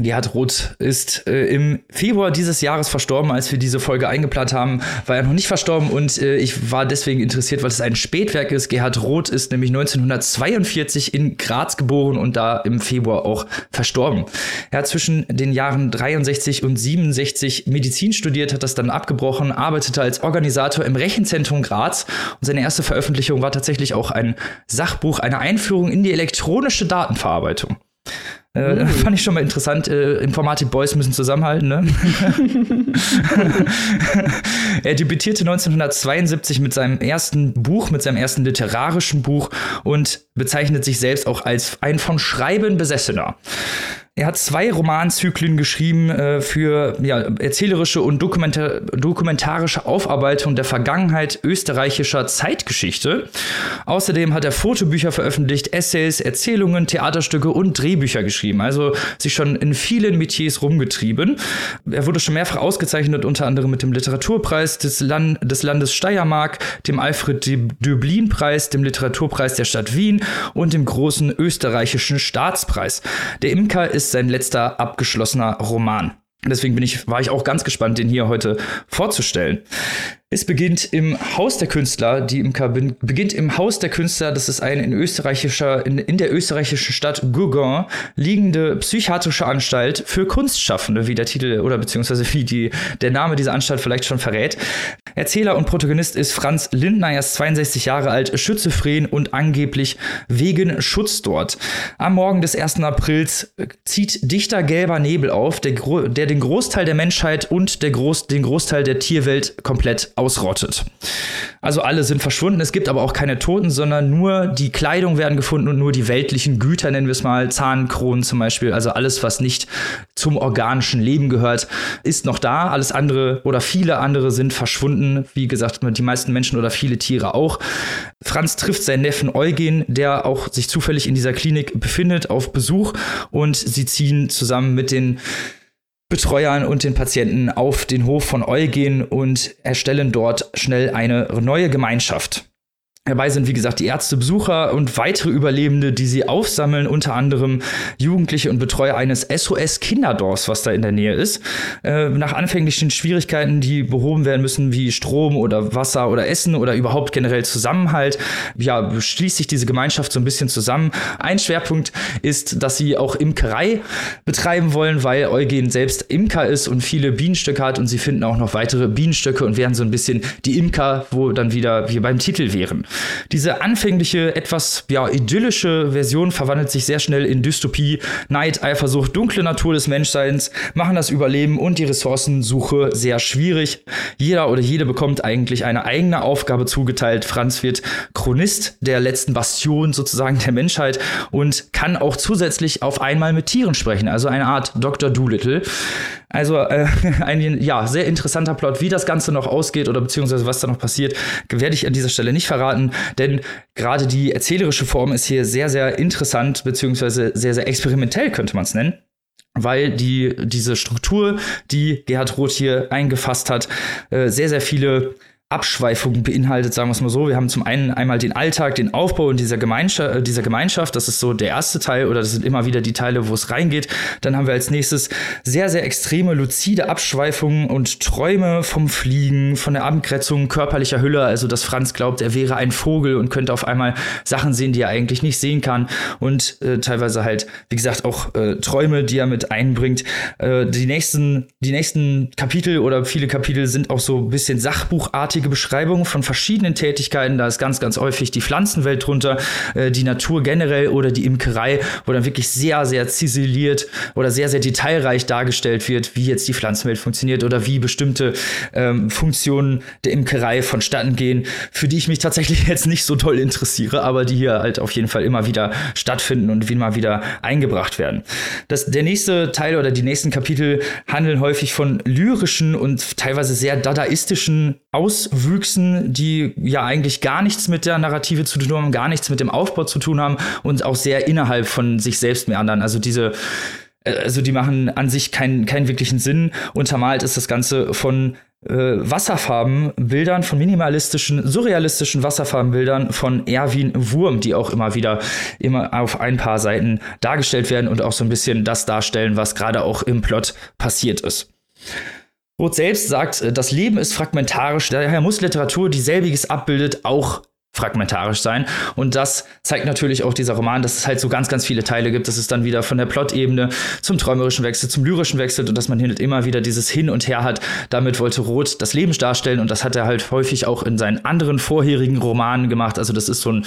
Gerhard Roth ist äh, im Februar dieses Jahres verstorben. Als wir diese Folge eingeplant haben, war er noch nicht verstorben und äh, ich war deswegen interessiert, weil es ein Spätwerk ist. Gerhard Roth ist nämlich 1942 in Graz geboren und da im Februar auch verstorben. Er hat zwischen den Jahren 63 und 67 Medizin studiert, hat das dann abgebrochen, arbeitete als Organisator im Rechenzentrum Graz und seine erste Veröffentlichung war tatsächlich auch ein Sachbuch, eine Einführung in die elektronische Datenverarbeitung. Äh, mm. Fand ich schon mal interessant. Äh, Informatik Boys müssen zusammenhalten, ne? er debütierte 1972 mit seinem ersten Buch, mit seinem ersten literarischen Buch und bezeichnet sich selbst auch als ein von Schreiben Besessener. Er hat zwei Romanzyklen geschrieben äh, für ja, erzählerische und dokumentar dokumentarische Aufarbeitung der Vergangenheit österreichischer Zeitgeschichte. Außerdem hat er Fotobücher veröffentlicht, Essays, Erzählungen, Theaterstücke und Drehbücher geschrieben. Also sich schon in vielen Metiers rumgetrieben. Er wurde schon mehrfach ausgezeichnet, unter anderem mit dem Literaturpreis des, Land des Landes Steiermark, dem Alfred Döblin-Preis, dem Literaturpreis der Stadt Wien und dem großen österreichischen Staatspreis. Der Imker ist sein letzter abgeschlossener Roman. Deswegen bin ich, war ich auch ganz gespannt, den hier heute vorzustellen. Es beginnt im Haus der Künstler, die im Kabin beginnt im Haus der Künstler, das ist eine in österreichischer, in, in der österreichischen Stadt Gougon liegende psychiatrische Anstalt für Kunstschaffende, wie der Titel oder beziehungsweise wie die, der Name dieser Anstalt vielleicht schon verrät. Erzähler und Protagonist ist Franz Lindner, er ist 62 Jahre alt, schizophren und angeblich wegen Schutz dort. Am Morgen des 1. Aprils zieht dichter gelber Nebel auf, der, der den Großteil der Menschheit und der Groß, den Großteil der Tierwelt komplett ausrottet. Also alle sind verschwunden. Es gibt aber auch keine Toten, sondern nur die Kleidung werden gefunden und nur die weltlichen Güter, nennen wir es mal, Zahnkronen zum Beispiel. Also alles, was nicht zum organischen Leben gehört, ist noch da. Alles andere oder viele andere sind verschwunden. Wie gesagt, die meisten Menschen oder viele Tiere auch. Franz trifft seinen Neffen Eugen, der auch sich zufällig in dieser Klinik befindet, auf Besuch und sie ziehen zusammen mit den Betreuern und den Patienten auf den Hof von Eugen und erstellen dort schnell eine neue Gemeinschaft. Dabei sind, wie gesagt, die Ärzte, Besucher und weitere Überlebende, die sie aufsammeln, unter anderem Jugendliche und Betreuer eines SOS-Kinderdorfs, was da in der Nähe ist. Äh, nach anfänglichen Schwierigkeiten, die behoben werden müssen, wie Strom oder Wasser oder Essen oder überhaupt generell Zusammenhalt, ja, schließt sich diese Gemeinschaft so ein bisschen zusammen. Ein Schwerpunkt ist, dass sie auch Imkerei betreiben wollen, weil Eugen selbst Imker ist und viele Bienenstöcke hat und sie finden auch noch weitere Bienenstöcke und werden so ein bisschen die Imker, wo dann wieder wir beim Titel wären. Diese anfängliche, etwas ja, idyllische Version verwandelt sich sehr schnell in Dystopie. Neid, Eifersucht, dunkle Natur des Menschseins machen das Überleben und die Ressourcensuche sehr schwierig. Jeder oder jede bekommt eigentlich eine eigene Aufgabe zugeteilt. Franz wird Chronist der letzten Bastion sozusagen der Menschheit und kann auch zusätzlich auf einmal mit Tieren sprechen, also eine Art Dr. Doolittle. Also äh, ein ja, sehr interessanter Plot. Wie das Ganze noch ausgeht oder beziehungsweise was da noch passiert, werde ich an dieser Stelle nicht verraten, denn gerade die erzählerische Form ist hier sehr, sehr interessant, beziehungsweise sehr, sehr experimentell könnte man es nennen weil die, diese Struktur, die Gerhard Roth hier eingefasst hat, äh, sehr, sehr viele Abschweifungen beinhaltet, sagen wir es mal so. Wir haben zum einen einmal den Alltag, den Aufbau dieser Gemeinschaft, äh, dieser Gemeinschaft. Das ist so der erste Teil oder das sind immer wieder die Teile, wo es reingeht. Dann haben wir als nächstes sehr, sehr extreme, luzide Abschweifungen und Träume vom Fliegen, von der Abgrenzung körperlicher Hülle. Also, dass Franz glaubt, er wäre ein Vogel und könnte auf einmal Sachen sehen, die er eigentlich nicht sehen kann. Und äh, teilweise halt, wie gesagt, auch äh, Träume, die er mit einbringt. Äh, die nächsten, die nächsten Kapitel oder viele Kapitel sind auch so ein bisschen sachbuchartig großartige Beschreibungen von verschiedenen Tätigkeiten. Da ist ganz, ganz häufig die Pflanzenwelt drunter, äh, die Natur generell oder die Imkerei, wo dann wirklich sehr, sehr ziseliert oder sehr, sehr detailreich dargestellt wird, wie jetzt die Pflanzenwelt funktioniert oder wie bestimmte ähm, Funktionen der Imkerei vonstatten gehen, für die ich mich tatsächlich jetzt nicht so toll interessiere, aber die hier halt auf jeden Fall immer wieder stattfinden und immer wieder eingebracht werden. Das, der nächste Teil oder die nächsten Kapitel handeln häufig von lyrischen und teilweise sehr dadaistischen Auswüchsen, die ja eigentlich gar nichts mit der Narrative zu tun haben, gar nichts mit dem Aufbau zu tun haben und auch sehr innerhalb von sich selbst meandern. Also diese äh, also die machen an sich keinen, keinen wirklichen Sinn. Untermalt ist das Ganze von äh, Wasserfarbenbildern, von minimalistischen, surrealistischen Wasserfarbenbildern von Erwin Wurm, die auch immer wieder immer auf ein paar Seiten dargestellt werden und auch so ein bisschen das darstellen, was gerade auch im Plot passiert ist. Roth selbst sagt, äh, das Leben ist fragmentarisch, daher muss Literatur, die selbiges abbildet, auch fragmentarisch sein. Und das zeigt natürlich auch dieser Roman, dass es halt so ganz, ganz viele Teile gibt, dass es dann wieder von der Plotebene zum träumerischen Wechsel, zum lyrischen wechselt und dass man halt immer wieder dieses Hin und Her hat. Damit wollte Roth das Leben darstellen und das hat er halt häufig auch in seinen anderen vorherigen Romanen gemacht. Also das ist so ein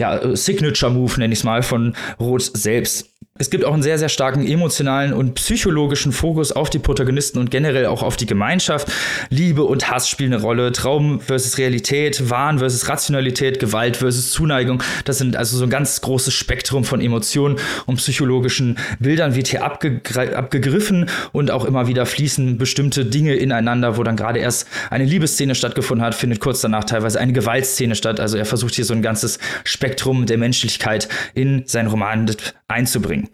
ja, Signature-Move, nenne ich es mal, von Roth selbst. Es gibt auch einen sehr, sehr starken emotionalen und psychologischen Fokus auf die Protagonisten und generell auch auf die Gemeinschaft. Liebe und Hass spielen eine Rolle, Traum versus Realität, Wahn versus Rationalität, Gewalt versus Zuneigung. Das sind also so ein ganz großes Spektrum von Emotionen und psychologischen Bildern wird hier abgegriffen und auch immer wieder fließen bestimmte Dinge ineinander, wo dann gerade erst eine Liebesszene stattgefunden hat, findet kurz danach teilweise eine Gewaltszene statt. Also er versucht hier so ein ganzes Spektrum der Menschlichkeit in seinen Roman einzubringen.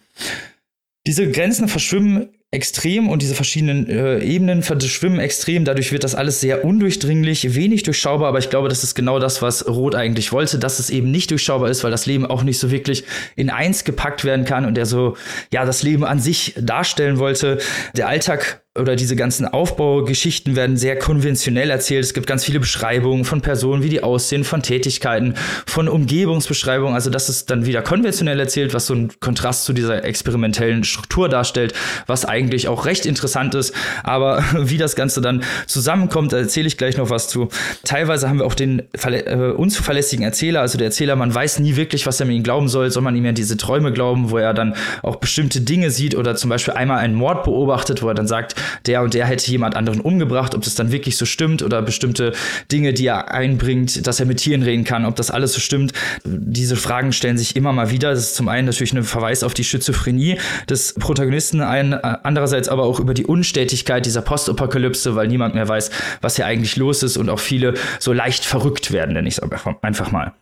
Diese Grenzen verschwimmen extrem und diese verschiedenen äh, Ebenen verschwimmen extrem. Dadurch wird das alles sehr undurchdringlich, wenig durchschaubar, aber ich glaube, das ist genau das, was Roth eigentlich wollte, dass es eben nicht durchschaubar ist, weil das Leben auch nicht so wirklich in eins gepackt werden kann und er so, ja, das Leben an sich darstellen wollte. Der Alltag oder diese ganzen Aufbaugeschichten werden sehr konventionell erzählt. Es gibt ganz viele Beschreibungen von Personen, wie die aussehen, von Tätigkeiten, von Umgebungsbeschreibungen. Also das ist dann wieder konventionell erzählt, was so ein Kontrast zu dieser experimentellen Struktur darstellt, was eigentlich auch recht interessant ist. Aber wie das Ganze dann zusammenkommt, erzähle ich gleich noch was zu. Teilweise haben wir auch den äh, unzuverlässigen Erzähler, also der Erzähler, man weiß nie wirklich, was er ihm glauben soll. Soll man ihm ja diese Träume glauben, wo er dann auch bestimmte Dinge sieht oder zum Beispiel einmal einen Mord beobachtet, wo er dann sagt, der und der hätte jemand anderen umgebracht, ob das dann wirklich so stimmt oder bestimmte Dinge, die er einbringt, dass er mit Tieren reden kann, ob das alles so stimmt. Diese Fragen stellen sich immer mal wieder. Das ist zum einen natürlich ein Verweis auf die Schizophrenie des Protagonisten, ein, andererseits aber auch über die Unstetigkeit dieser Postapokalypse, weil niemand mehr weiß, was hier eigentlich los ist und auch viele so leicht verrückt werden, nenne ich es einfach mal.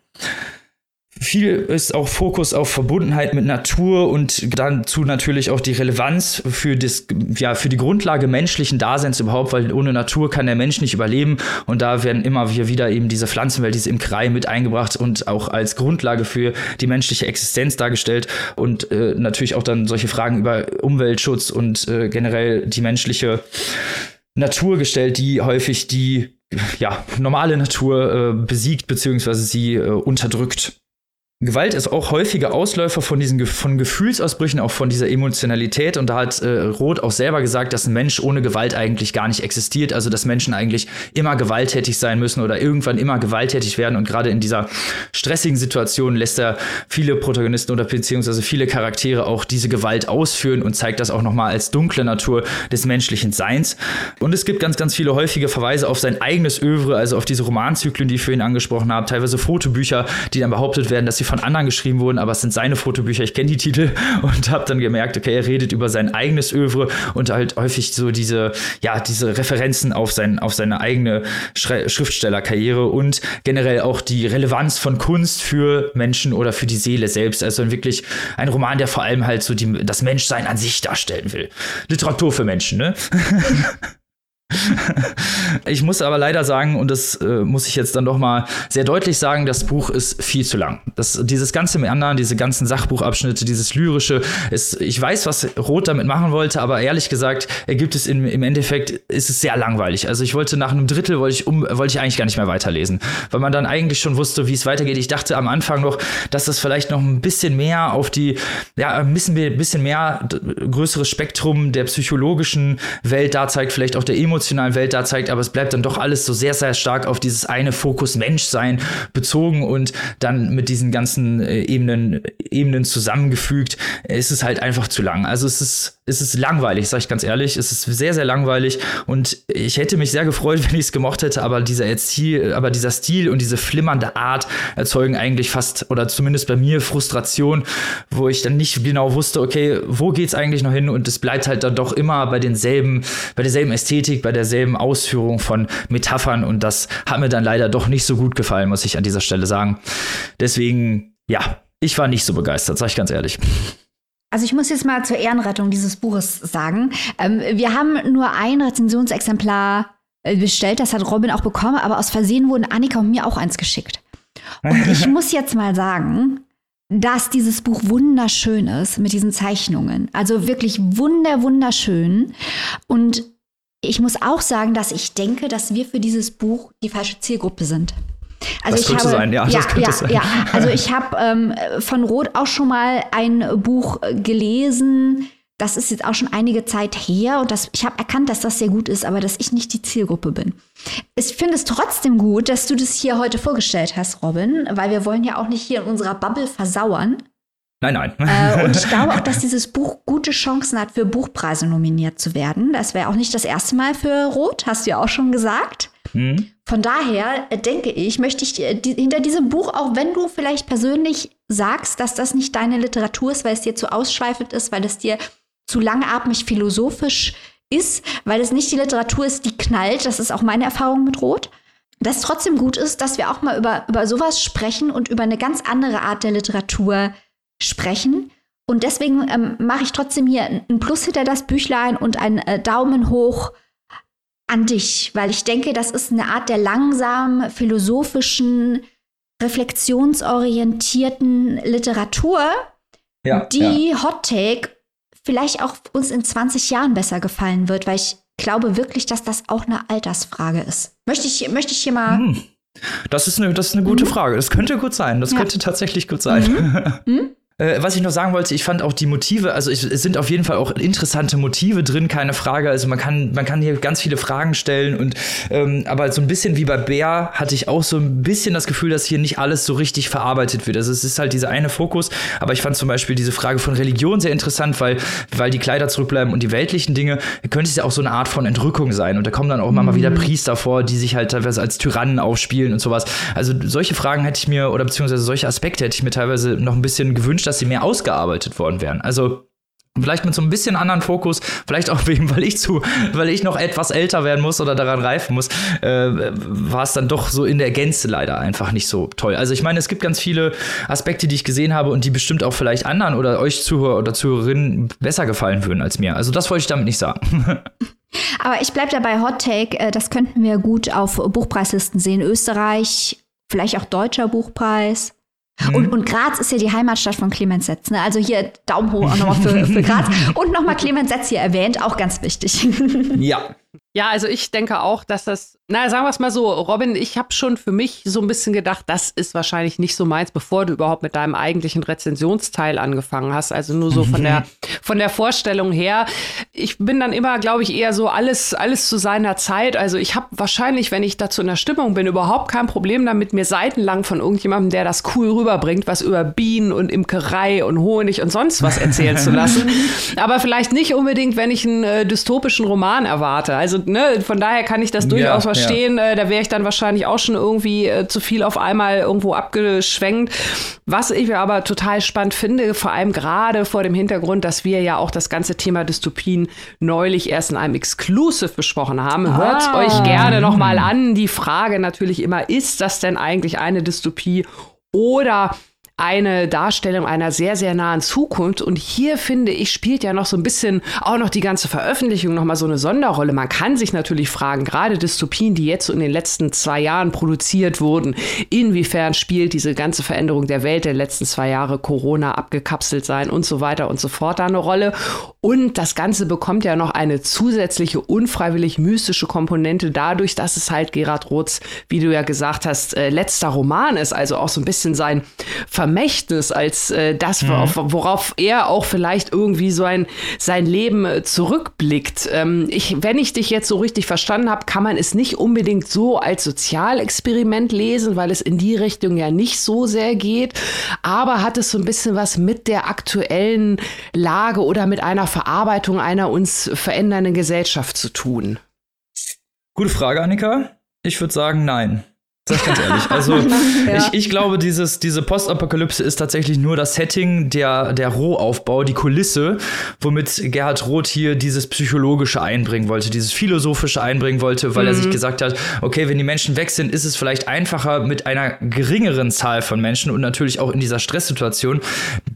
Viel ist auch Fokus auf Verbundenheit mit Natur und dazu natürlich auch die Relevanz für, das, ja, für die Grundlage menschlichen Daseins überhaupt, weil ohne Natur kann der Mensch nicht überleben. Und da werden immer wieder eben diese Pflanzenwelt, diese Imkerei mit eingebracht und auch als Grundlage für die menschliche Existenz dargestellt. Und äh, natürlich auch dann solche Fragen über Umweltschutz und äh, generell die menschliche Natur gestellt, die häufig die ja, normale Natur äh, besiegt bzw. sie äh, unterdrückt. Gewalt ist auch häufiger Ausläufer von diesen von Gefühlsausbrüchen, auch von dieser Emotionalität. Und da hat äh, Roth auch selber gesagt, dass ein Mensch ohne Gewalt eigentlich gar nicht existiert. Also dass Menschen eigentlich immer gewalttätig sein müssen oder irgendwann immer gewalttätig werden. Und gerade in dieser stressigen Situation lässt er viele Protagonisten oder beziehungsweise viele Charaktere auch diese Gewalt ausführen und zeigt das auch nochmal als dunkle Natur des menschlichen Seins. Und es gibt ganz, ganz viele häufige Verweise auf sein eigenes Övre, also auf diese Romanzyklen, die ich vorhin angesprochen habe, teilweise Fotobücher, die dann behauptet werden, dass sie von anderen geschrieben wurden, aber es sind seine Fotobücher. Ich kenne die Titel und habe dann gemerkt, okay, er redet über sein eigenes Övre und halt häufig so diese, ja, diese Referenzen auf, sein, auf seine eigene Schriftstellerkarriere und generell auch die Relevanz von Kunst für Menschen oder für die Seele selbst. Also wirklich ein Roman, der vor allem halt so die, das Menschsein an sich darstellen will. Literatur für Menschen, ne? ich muss aber leider sagen, und das äh, muss ich jetzt dann doch mal sehr deutlich sagen, das Buch ist viel zu lang. Das, dieses ganze Meandern, diese ganzen Sachbuchabschnitte, dieses lyrische, ist, ich weiß, was Roth damit machen wollte, aber ehrlich gesagt, ergibt es in, im Endeffekt, ist es sehr langweilig. Also ich wollte nach einem Drittel, wollte ich, um, wollte ich eigentlich gar nicht mehr weiterlesen, weil man dann eigentlich schon wusste, wie es weitergeht. Ich dachte am Anfang noch, dass das vielleicht noch ein bisschen mehr auf die, ja, ein bisschen, bisschen mehr größeres Spektrum der psychologischen Welt da zeigt, vielleicht auch der Emotionen emotionalen Welt da zeigt, aber es bleibt dann doch alles so sehr, sehr stark auf dieses eine Fokus Menschsein bezogen und dann mit diesen ganzen äh, Ebenen, Ebenen zusammengefügt, ist es halt einfach zu lang. Also es ist, es ist langweilig, sag ich ganz ehrlich. Es ist sehr, sehr langweilig und ich hätte mich sehr gefreut, wenn ich es gemocht hätte, aber dieser Stil, aber dieser Stil und diese flimmernde Art erzeugen eigentlich fast, oder zumindest bei mir, Frustration, wo ich dann nicht genau wusste, okay, wo geht's eigentlich noch hin? Und es bleibt halt dann doch immer bei denselben, bei derselben Ästhetik, bei derselben Ausführung von Metaphern und das hat mir dann leider doch nicht so gut gefallen, muss ich an dieser Stelle sagen. Deswegen, ja, ich war nicht so begeistert, sag ich ganz ehrlich. Also ich muss jetzt mal zur Ehrenrettung dieses Buches sagen. Ähm, wir haben nur ein Rezensionsexemplar äh, bestellt, das hat Robin auch bekommen, aber aus Versehen wurden Annika und mir auch eins geschickt. Und ich muss jetzt mal sagen, dass dieses Buch wunderschön ist mit diesen Zeichnungen. Also wirklich wunder, wunderschön. Und ich muss auch sagen, dass ich denke, dass wir für dieses Buch die falsche Zielgruppe sind. Also das könnte habe, sein, ja. Ja, das ja, sein. ja. Also ich habe ähm, von Roth auch schon mal ein Buch gelesen. Das ist jetzt auch schon einige Zeit her und das, ich habe erkannt, dass das sehr gut ist, aber dass ich nicht die Zielgruppe bin. Ich finde es trotzdem gut, dass du das hier heute vorgestellt hast, Robin, weil wir wollen ja auch nicht hier in unserer Bubble versauern. Nein, nein. Äh, und ich glaube auch, dass dieses Buch gute Chancen hat, für Buchpreise nominiert zu werden. Das wäre auch nicht das erste Mal für Rot, hast du ja auch schon gesagt. Mhm. Von daher äh, denke ich, möchte ich äh, die, hinter diesem Buch, auch wenn du vielleicht persönlich sagst, dass das nicht deine Literatur ist, weil es dir zu ausschweifend ist, weil es dir zu langatmig philosophisch ist, weil es nicht die Literatur ist, die knallt. Das ist auch meine Erfahrung mit Rot. Dass es trotzdem gut ist, dass wir auch mal über, über sowas sprechen und über eine ganz andere Art der Literatur sprechen. Und deswegen ähm, mache ich trotzdem hier ein Plus hinter das Büchlein und einen äh, Daumen hoch an dich, weil ich denke, das ist eine Art der langsamen, philosophischen, reflexionsorientierten Literatur, ja, die ja. Hot Take vielleicht auch uns in 20 Jahren besser gefallen wird, weil ich glaube wirklich, dass das auch eine Altersfrage ist. Möchte ich, möchte ich hier mal. Hm. Das ist eine, das ist eine gute mhm. Frage. Das könnte gut sein. Das ja. könnte tatsächlich gut sein. Mhm. Mhm. Äh, was ich noch sagen wollte, ich fand auch die Motive, also ich, es sind auf jeden Fall auch interessante Motive drin, keine Frage. Also man kann, man kann hier ganz viele Fragen stellen und ähm, aber so ein bisschen wie bei Bär hatte ich auch so ein bisschen das Gefühl, dass hier nicht alles so richtig verarbeitet wird. Also es ist halt dieser eine Fokus, aber ich fand zum Beispiel diese Frage von Religion sehr interessant, weil, weil die Kleider zurückbleiben und die weltlichen Dinge, könnte es ja auch so eine Art von Entrückung sein. Und da kommen dann auch immer mhm. mal wieder mhm. Priester vor, die sich halt teilweise als Tyrannen aufspielen und sowas. Also solche Fragen hätte ich mir, oder beziehungsweise solche Aspekte hätte ich mir teilweise noch ein bisschen gewünscht, gewünscht, dass sie mehr ausgearbeitet worden wären. Also Vielleicht mit so ein bisschen anderen Fokus, vielleicht auch wegen, weil ich zu, weil ich noch etwas älter werden muss oder daran reifen muss, äh, war es dann doch so in der Gänze leider einfach nicht so toll. Also ich meine, es gibt ganz viele Aspekte, die ich gesehen habe und die bestimmt auch vielleicht anderen oder euch Zuhörer oder Zuhörerinnen besser gefallen würden als mir. Also das wollte ich damit nicht sagen. Aber ich bleibe dabei Hot Take, äh, das könnten wir gut auf Buchpreislisten sehen. Österreich, vielleicht auch deutscher Buchpreis. Mhm. Und, und Graz ist ja die Heimatstadt von Clemens Setz. Ne? Also hier Daumen hoch auch nochmal für, für Graz. Und nochmal Clemens Setz hier erwähnt, auch ganz wichtig. Ja. Ja, also ich denke auch, dass das na, sagen wir es mal so, Robin, ich habe schon für mich so ein bisschen gedacht, das ist wahrscheinlich nicht so meins, bevor du überhaupt mit deinem eigentlichen Rezensionsteil angefangen hast. Also nur so von der von der Vorstellung her. Ich bin dann immer, glaube ich, eher so alles alles zu seiner Zeit. Also ich habe wahrscheinlich, wenn ich dazu in der Stimmung bin, überhaupt kein Problem damit, mir seitenlang von irgendjemandem, der das cool rüberbringt, was über Bienen und Imkerei und Honig und sonst was erzählen zu lassen. Aber vielleicht nicht unbedingt, wenn ich einen äh, dystopischen Roman erwarte. Also ne, von daher kann ich das durchaus ja verstehen. Ja. Äh, da wäre ich dann wahrscheinlich auch schon irgendwie äh, zu viel auf einmal irgendwo abgeschwenkt. Was ich aber total spannend finde, vor allem gerade vor dem Hintergrund, dass wir ja auch das ganze Thema Dystopien neulich erst in einem Exclusive besprochen haben. Ah. Hört euch gerne nochmal an. Die Frage natürlich immer, ist das denn eigentlich eine Dystopie oder eine Darstellung einer sehr, sehr nahen Zukunft. Und hier finde ich, spielt ja noch so ein bisschen auch noch die ganze Veröffentlichung nochmal so eine Sonderrolle. Man kann sich natürlich fragen, gerade Dystopien, die jetzt so in den letzten zwei Jahren produziert wurden, inwiefern spielt diese ganze Veränderung der Welt der letzten zwei Jahre, Corona abgekapselt sein und so weiter und so fort da eine Rolle. Und das Ganze bekommt ja noch eine zusätzliche unfreiwillig mystische Komponente dadurch, dass es halt Gerhard Roths, wie du ja gesagt hast, äh, letzter Roman ist, also auch so ein bisschen sein Ver Vermächtnis als äh, das, mhm. worauf, er auch vielleicht irgendwie so ein, sein Leben äh, zurückblickt. Ähm, ich, wenn ich dich jetzt so richtig verstanden habe, kann man es nicht unbedingt so als Sozialexperiment lesen, weil es in die Richtung ja nicht so sehr geht. Aber hat es so ein bisschen was mit der aktuellen Lage oder mit einer Verarbeitung einer uns verändernden Gesellschaft zu tun? Gute Frage, Annika. Ich würde sagen, nein. Sag ich ganz ehrlich. Also ja. ich, ich glaube, dieses, diese Postapokalypse ist tatsächlich nur das Setting, der, der Rohaufbau, die Kulisse, womit Gerhard Roth hier dieses Psychologische einbringen wollte, dieses Philosophische einbringen wollte, weil mhm. er sich mhm. gesagt hat, okay, wenn die Menschen weg sind, ist es vielleicht einfacher mit einer geringeren Zahl von Menschen und natürlich auch in dieser Stresssituation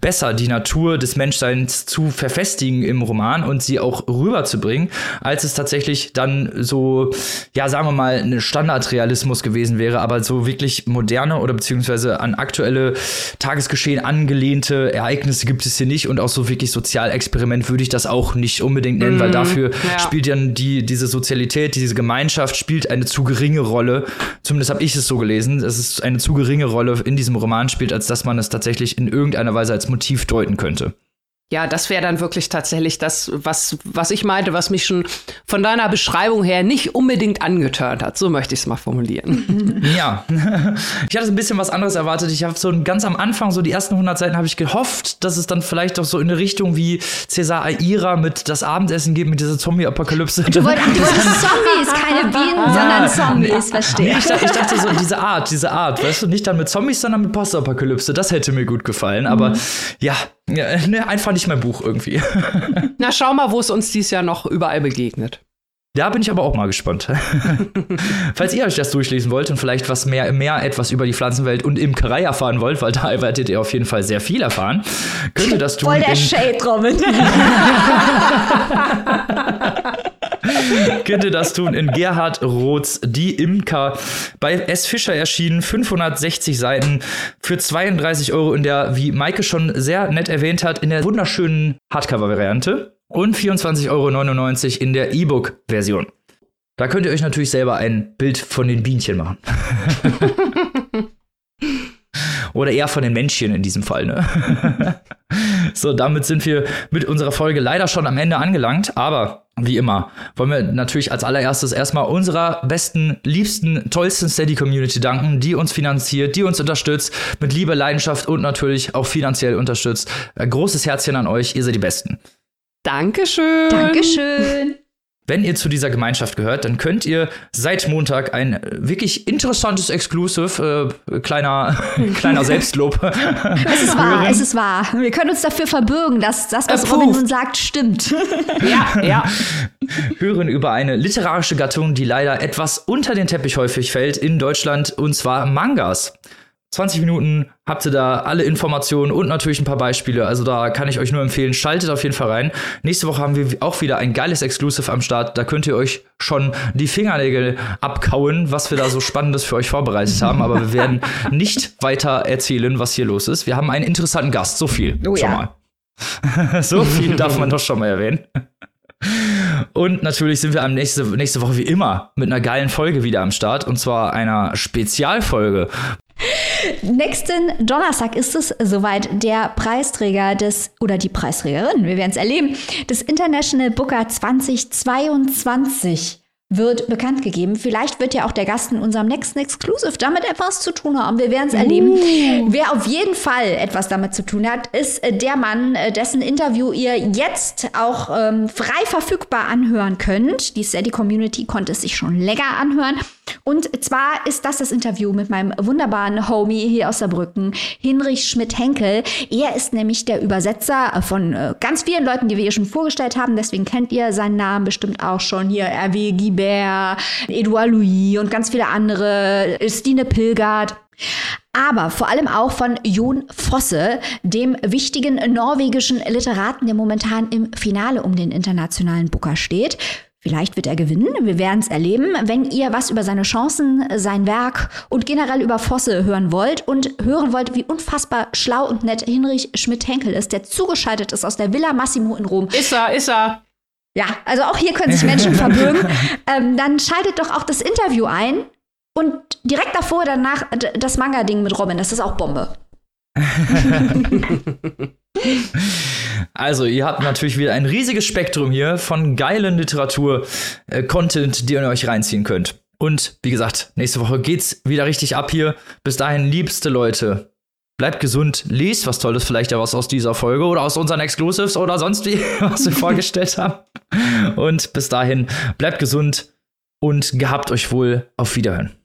besser die Natur des Menschseins zu verfestigen im Roman und sie auch rüberzubringen, als es tatsächlich dann so, ja, sagen wir mal, ein Standardrealismus gewesen wäre aber so wirklich moderne oder beziehungsweise an aktuelle Tagesgeschehen angelehnte Ereignisse gibt es hier nicht und auch so wirklich Sozialexperiment würde ich das auch nicht unbedingt nennen, mm, weil mhm. dafür ja. spielt dann die, diese Sozialität, diese Gemeinschaft spielt eine zu geringe Rolle. Zumindest habe ich es so gelesen, dass es eine zu geringe Rolle in diesem Roman spielt, als dass man es tatsächlich in irgendeiner Weise als Motiv deuten könnte. Ja, das wäre dann wirklich tatsächlich das, was, was ich meinte, was mich schon von deiner Beschreibung her nicht unbedingt angetört hat. So möchte ich es mal formulieren. Ja, ich hatte ein bisschen was anderes erwartet. Ich habe so ganz am Anfang, so die ersten 100 Seiten, habe ich gehofft, dass es dann vielleicht auch so in eine Richtung wie Cesar Aira mit das Abendessen geht, mit dieser Zombie-Apokalypse. Du, wollt, du wolltest Zombies, keine Bienen, sondern Zombies, verstehe. Ich, dachte, ich dachte so, diese Art, diese Art, weißt du, nicht dann mit Zombies, sondern mit Postapokalypse. Das hätte mir gut gefallen. Aber mhm. ja, ja, ne, einfach nicht mein Buch irgendwie. Na, schau mal, wo es uns dieses Jahr noch überall begegnet. Da bin ich aber auch mal gespannt. Falls ihr euch das durchlesen wollt und vielleicht was mehr, mehr etwas über die Pflanzenwelt und Imkerei erfahren wollt, weil da werdet ihr auf jeden Fall sehr viel erfahren, könnt ihr das tun. Voll der Shade, Robin. könnt ihr das tun in Gerhard Roths Die Imker bei S. Fischer erschienen, 560 Seiten für 32 Euro in der, wie Maike schon sehr nett erwähnt hat, in der wunderschönen Hardcover-Variante und 24,99 Euro in der E-Book-Version. Da könnt ihr euch natürlich selber ein Bild von den Bienchen machen. Oder eher von den Männchen in diesem Fall. Ne? so, damit sind wir mit unserer Folge leider schon am Ende angelangt. Aber wie immer wollen wir natürlich als allererstes erstmal unserer besten, liebsten, tollsten Steady-Community danken, die uns finanziert, die uns unterstützt, mit Liebe, Leidenschaft und natürlich auch finanziell unterstützt. Ein großes Herzchen an euch, ihr seid die Besten. Dankeschön. Dankeschön. Wenn ihr zu dieser Gemeinschaft gehört, dann könnt ihr seit Montag ein wirklich interessantes Exclusive, äh, kleiner, kleiner Selbstlob. es ist wahr, hören. es ist wahr. Wir können uns dafür verbürgen, dass das, was Approved. Robin nun sagt, stimmt. ja, ja. Hören über eine literarische Gattung, die leider etwas unter den Teppich häufig fällt in Deutschland, und zwar Mangas. 20 Minuten habt ihr da alle Informationen und natürlich ein paar Beispiele. Also da kann ich euch nur empfehlen, schaltet auf jeden Fall rein. Nächste Woche haben wir auch wieder ein geiles Exclusive am Start. Da könnt ihr euch schon die Fingernägel abkauen, was wir da so Spannendes für euch vorbereitet haben. Aber wir werden nicht weiter erzählen, was hier los ist. Wir haben einen interessanten Gast. So viel oh, schon ja. mal. so viel darf man doch schon mal erwähnen. Und natürlich sind wir am nächste, nächste Woche wie immer mit einer geilen Folge wieder am Start. Und zwar einer Spezialfolge, Nächsten Donnerstag ist es soweit der Preisträger des, oder die Preisträgerin, wir werden es erleben, des International Booker 2022 wird bekannt gegeben. Vielleicht wird ja auch der Gast in unserem nächsten Exclusive damit etwas zu tun haben. Wir werden es erleben. Uh. Wer auf jeden Fall etwas damit zu tun hat, ist äh, der Mann, äh, dessen Interview ihr jetzt auch ähm, frei verfügbar anhören könnt. Die Steady Community konnte es sich schon länger anhören. Und zwar ist das das Interview mit meinem wunderbaren Homie hier aus Saarbrücken, Hinrich Schmidt-Henkel. Er ist nämlich der Übersetzer von äh, ganz vielen Leuten, die wir hier schon vorgestellt haben. Deswegen kennt ihr seinen Namen bestimmt auch schon. Hier Hervé Guibert, Edouard Louis und ganz viele andere. Stine Pilgard. Aber vor allem auch von Jon Fosse, dem wichtigen norwegischen Literaten, der momentan im Finale um den internationalen Booker steht. Vielleicht wird er gewinnen, wir werden es erleben. Wenn ihr was über seine Chancen, sein Werk und generell über Fosse hören wollt und hören wollt, wie unfassbar schlau und nett Hinrich Schmidt-Henkel ist, der zugeschaltet ist aus der Villa Massimo in Rom. Ist er, ist er. Ja, also auch hier können sich Menschen verbürgen. Ähm, dann schaltet doch auch das Interview ein und direkt davor danach das Manga-Ding mit Robin. Das ist auch Bombe. Also, ihr habt natürlich wieder ein riesiges Spektrum hier von geilen Literatur-Content, äh, die ihr euch reinziehen könnt. Und wie gesagt, nächste Woche geht's wieder richtig ab hier. Bis dahin, liebste Leute, bleibt gesund, lest was Tolles, vielleicht ja was aus dieser Folge oder aus unseren Exclusives oder sonst wie, was wir vorgestellt haben. Und bis dahin, bleibt gesund und gehabt euch wohl. Auf Wiederhören.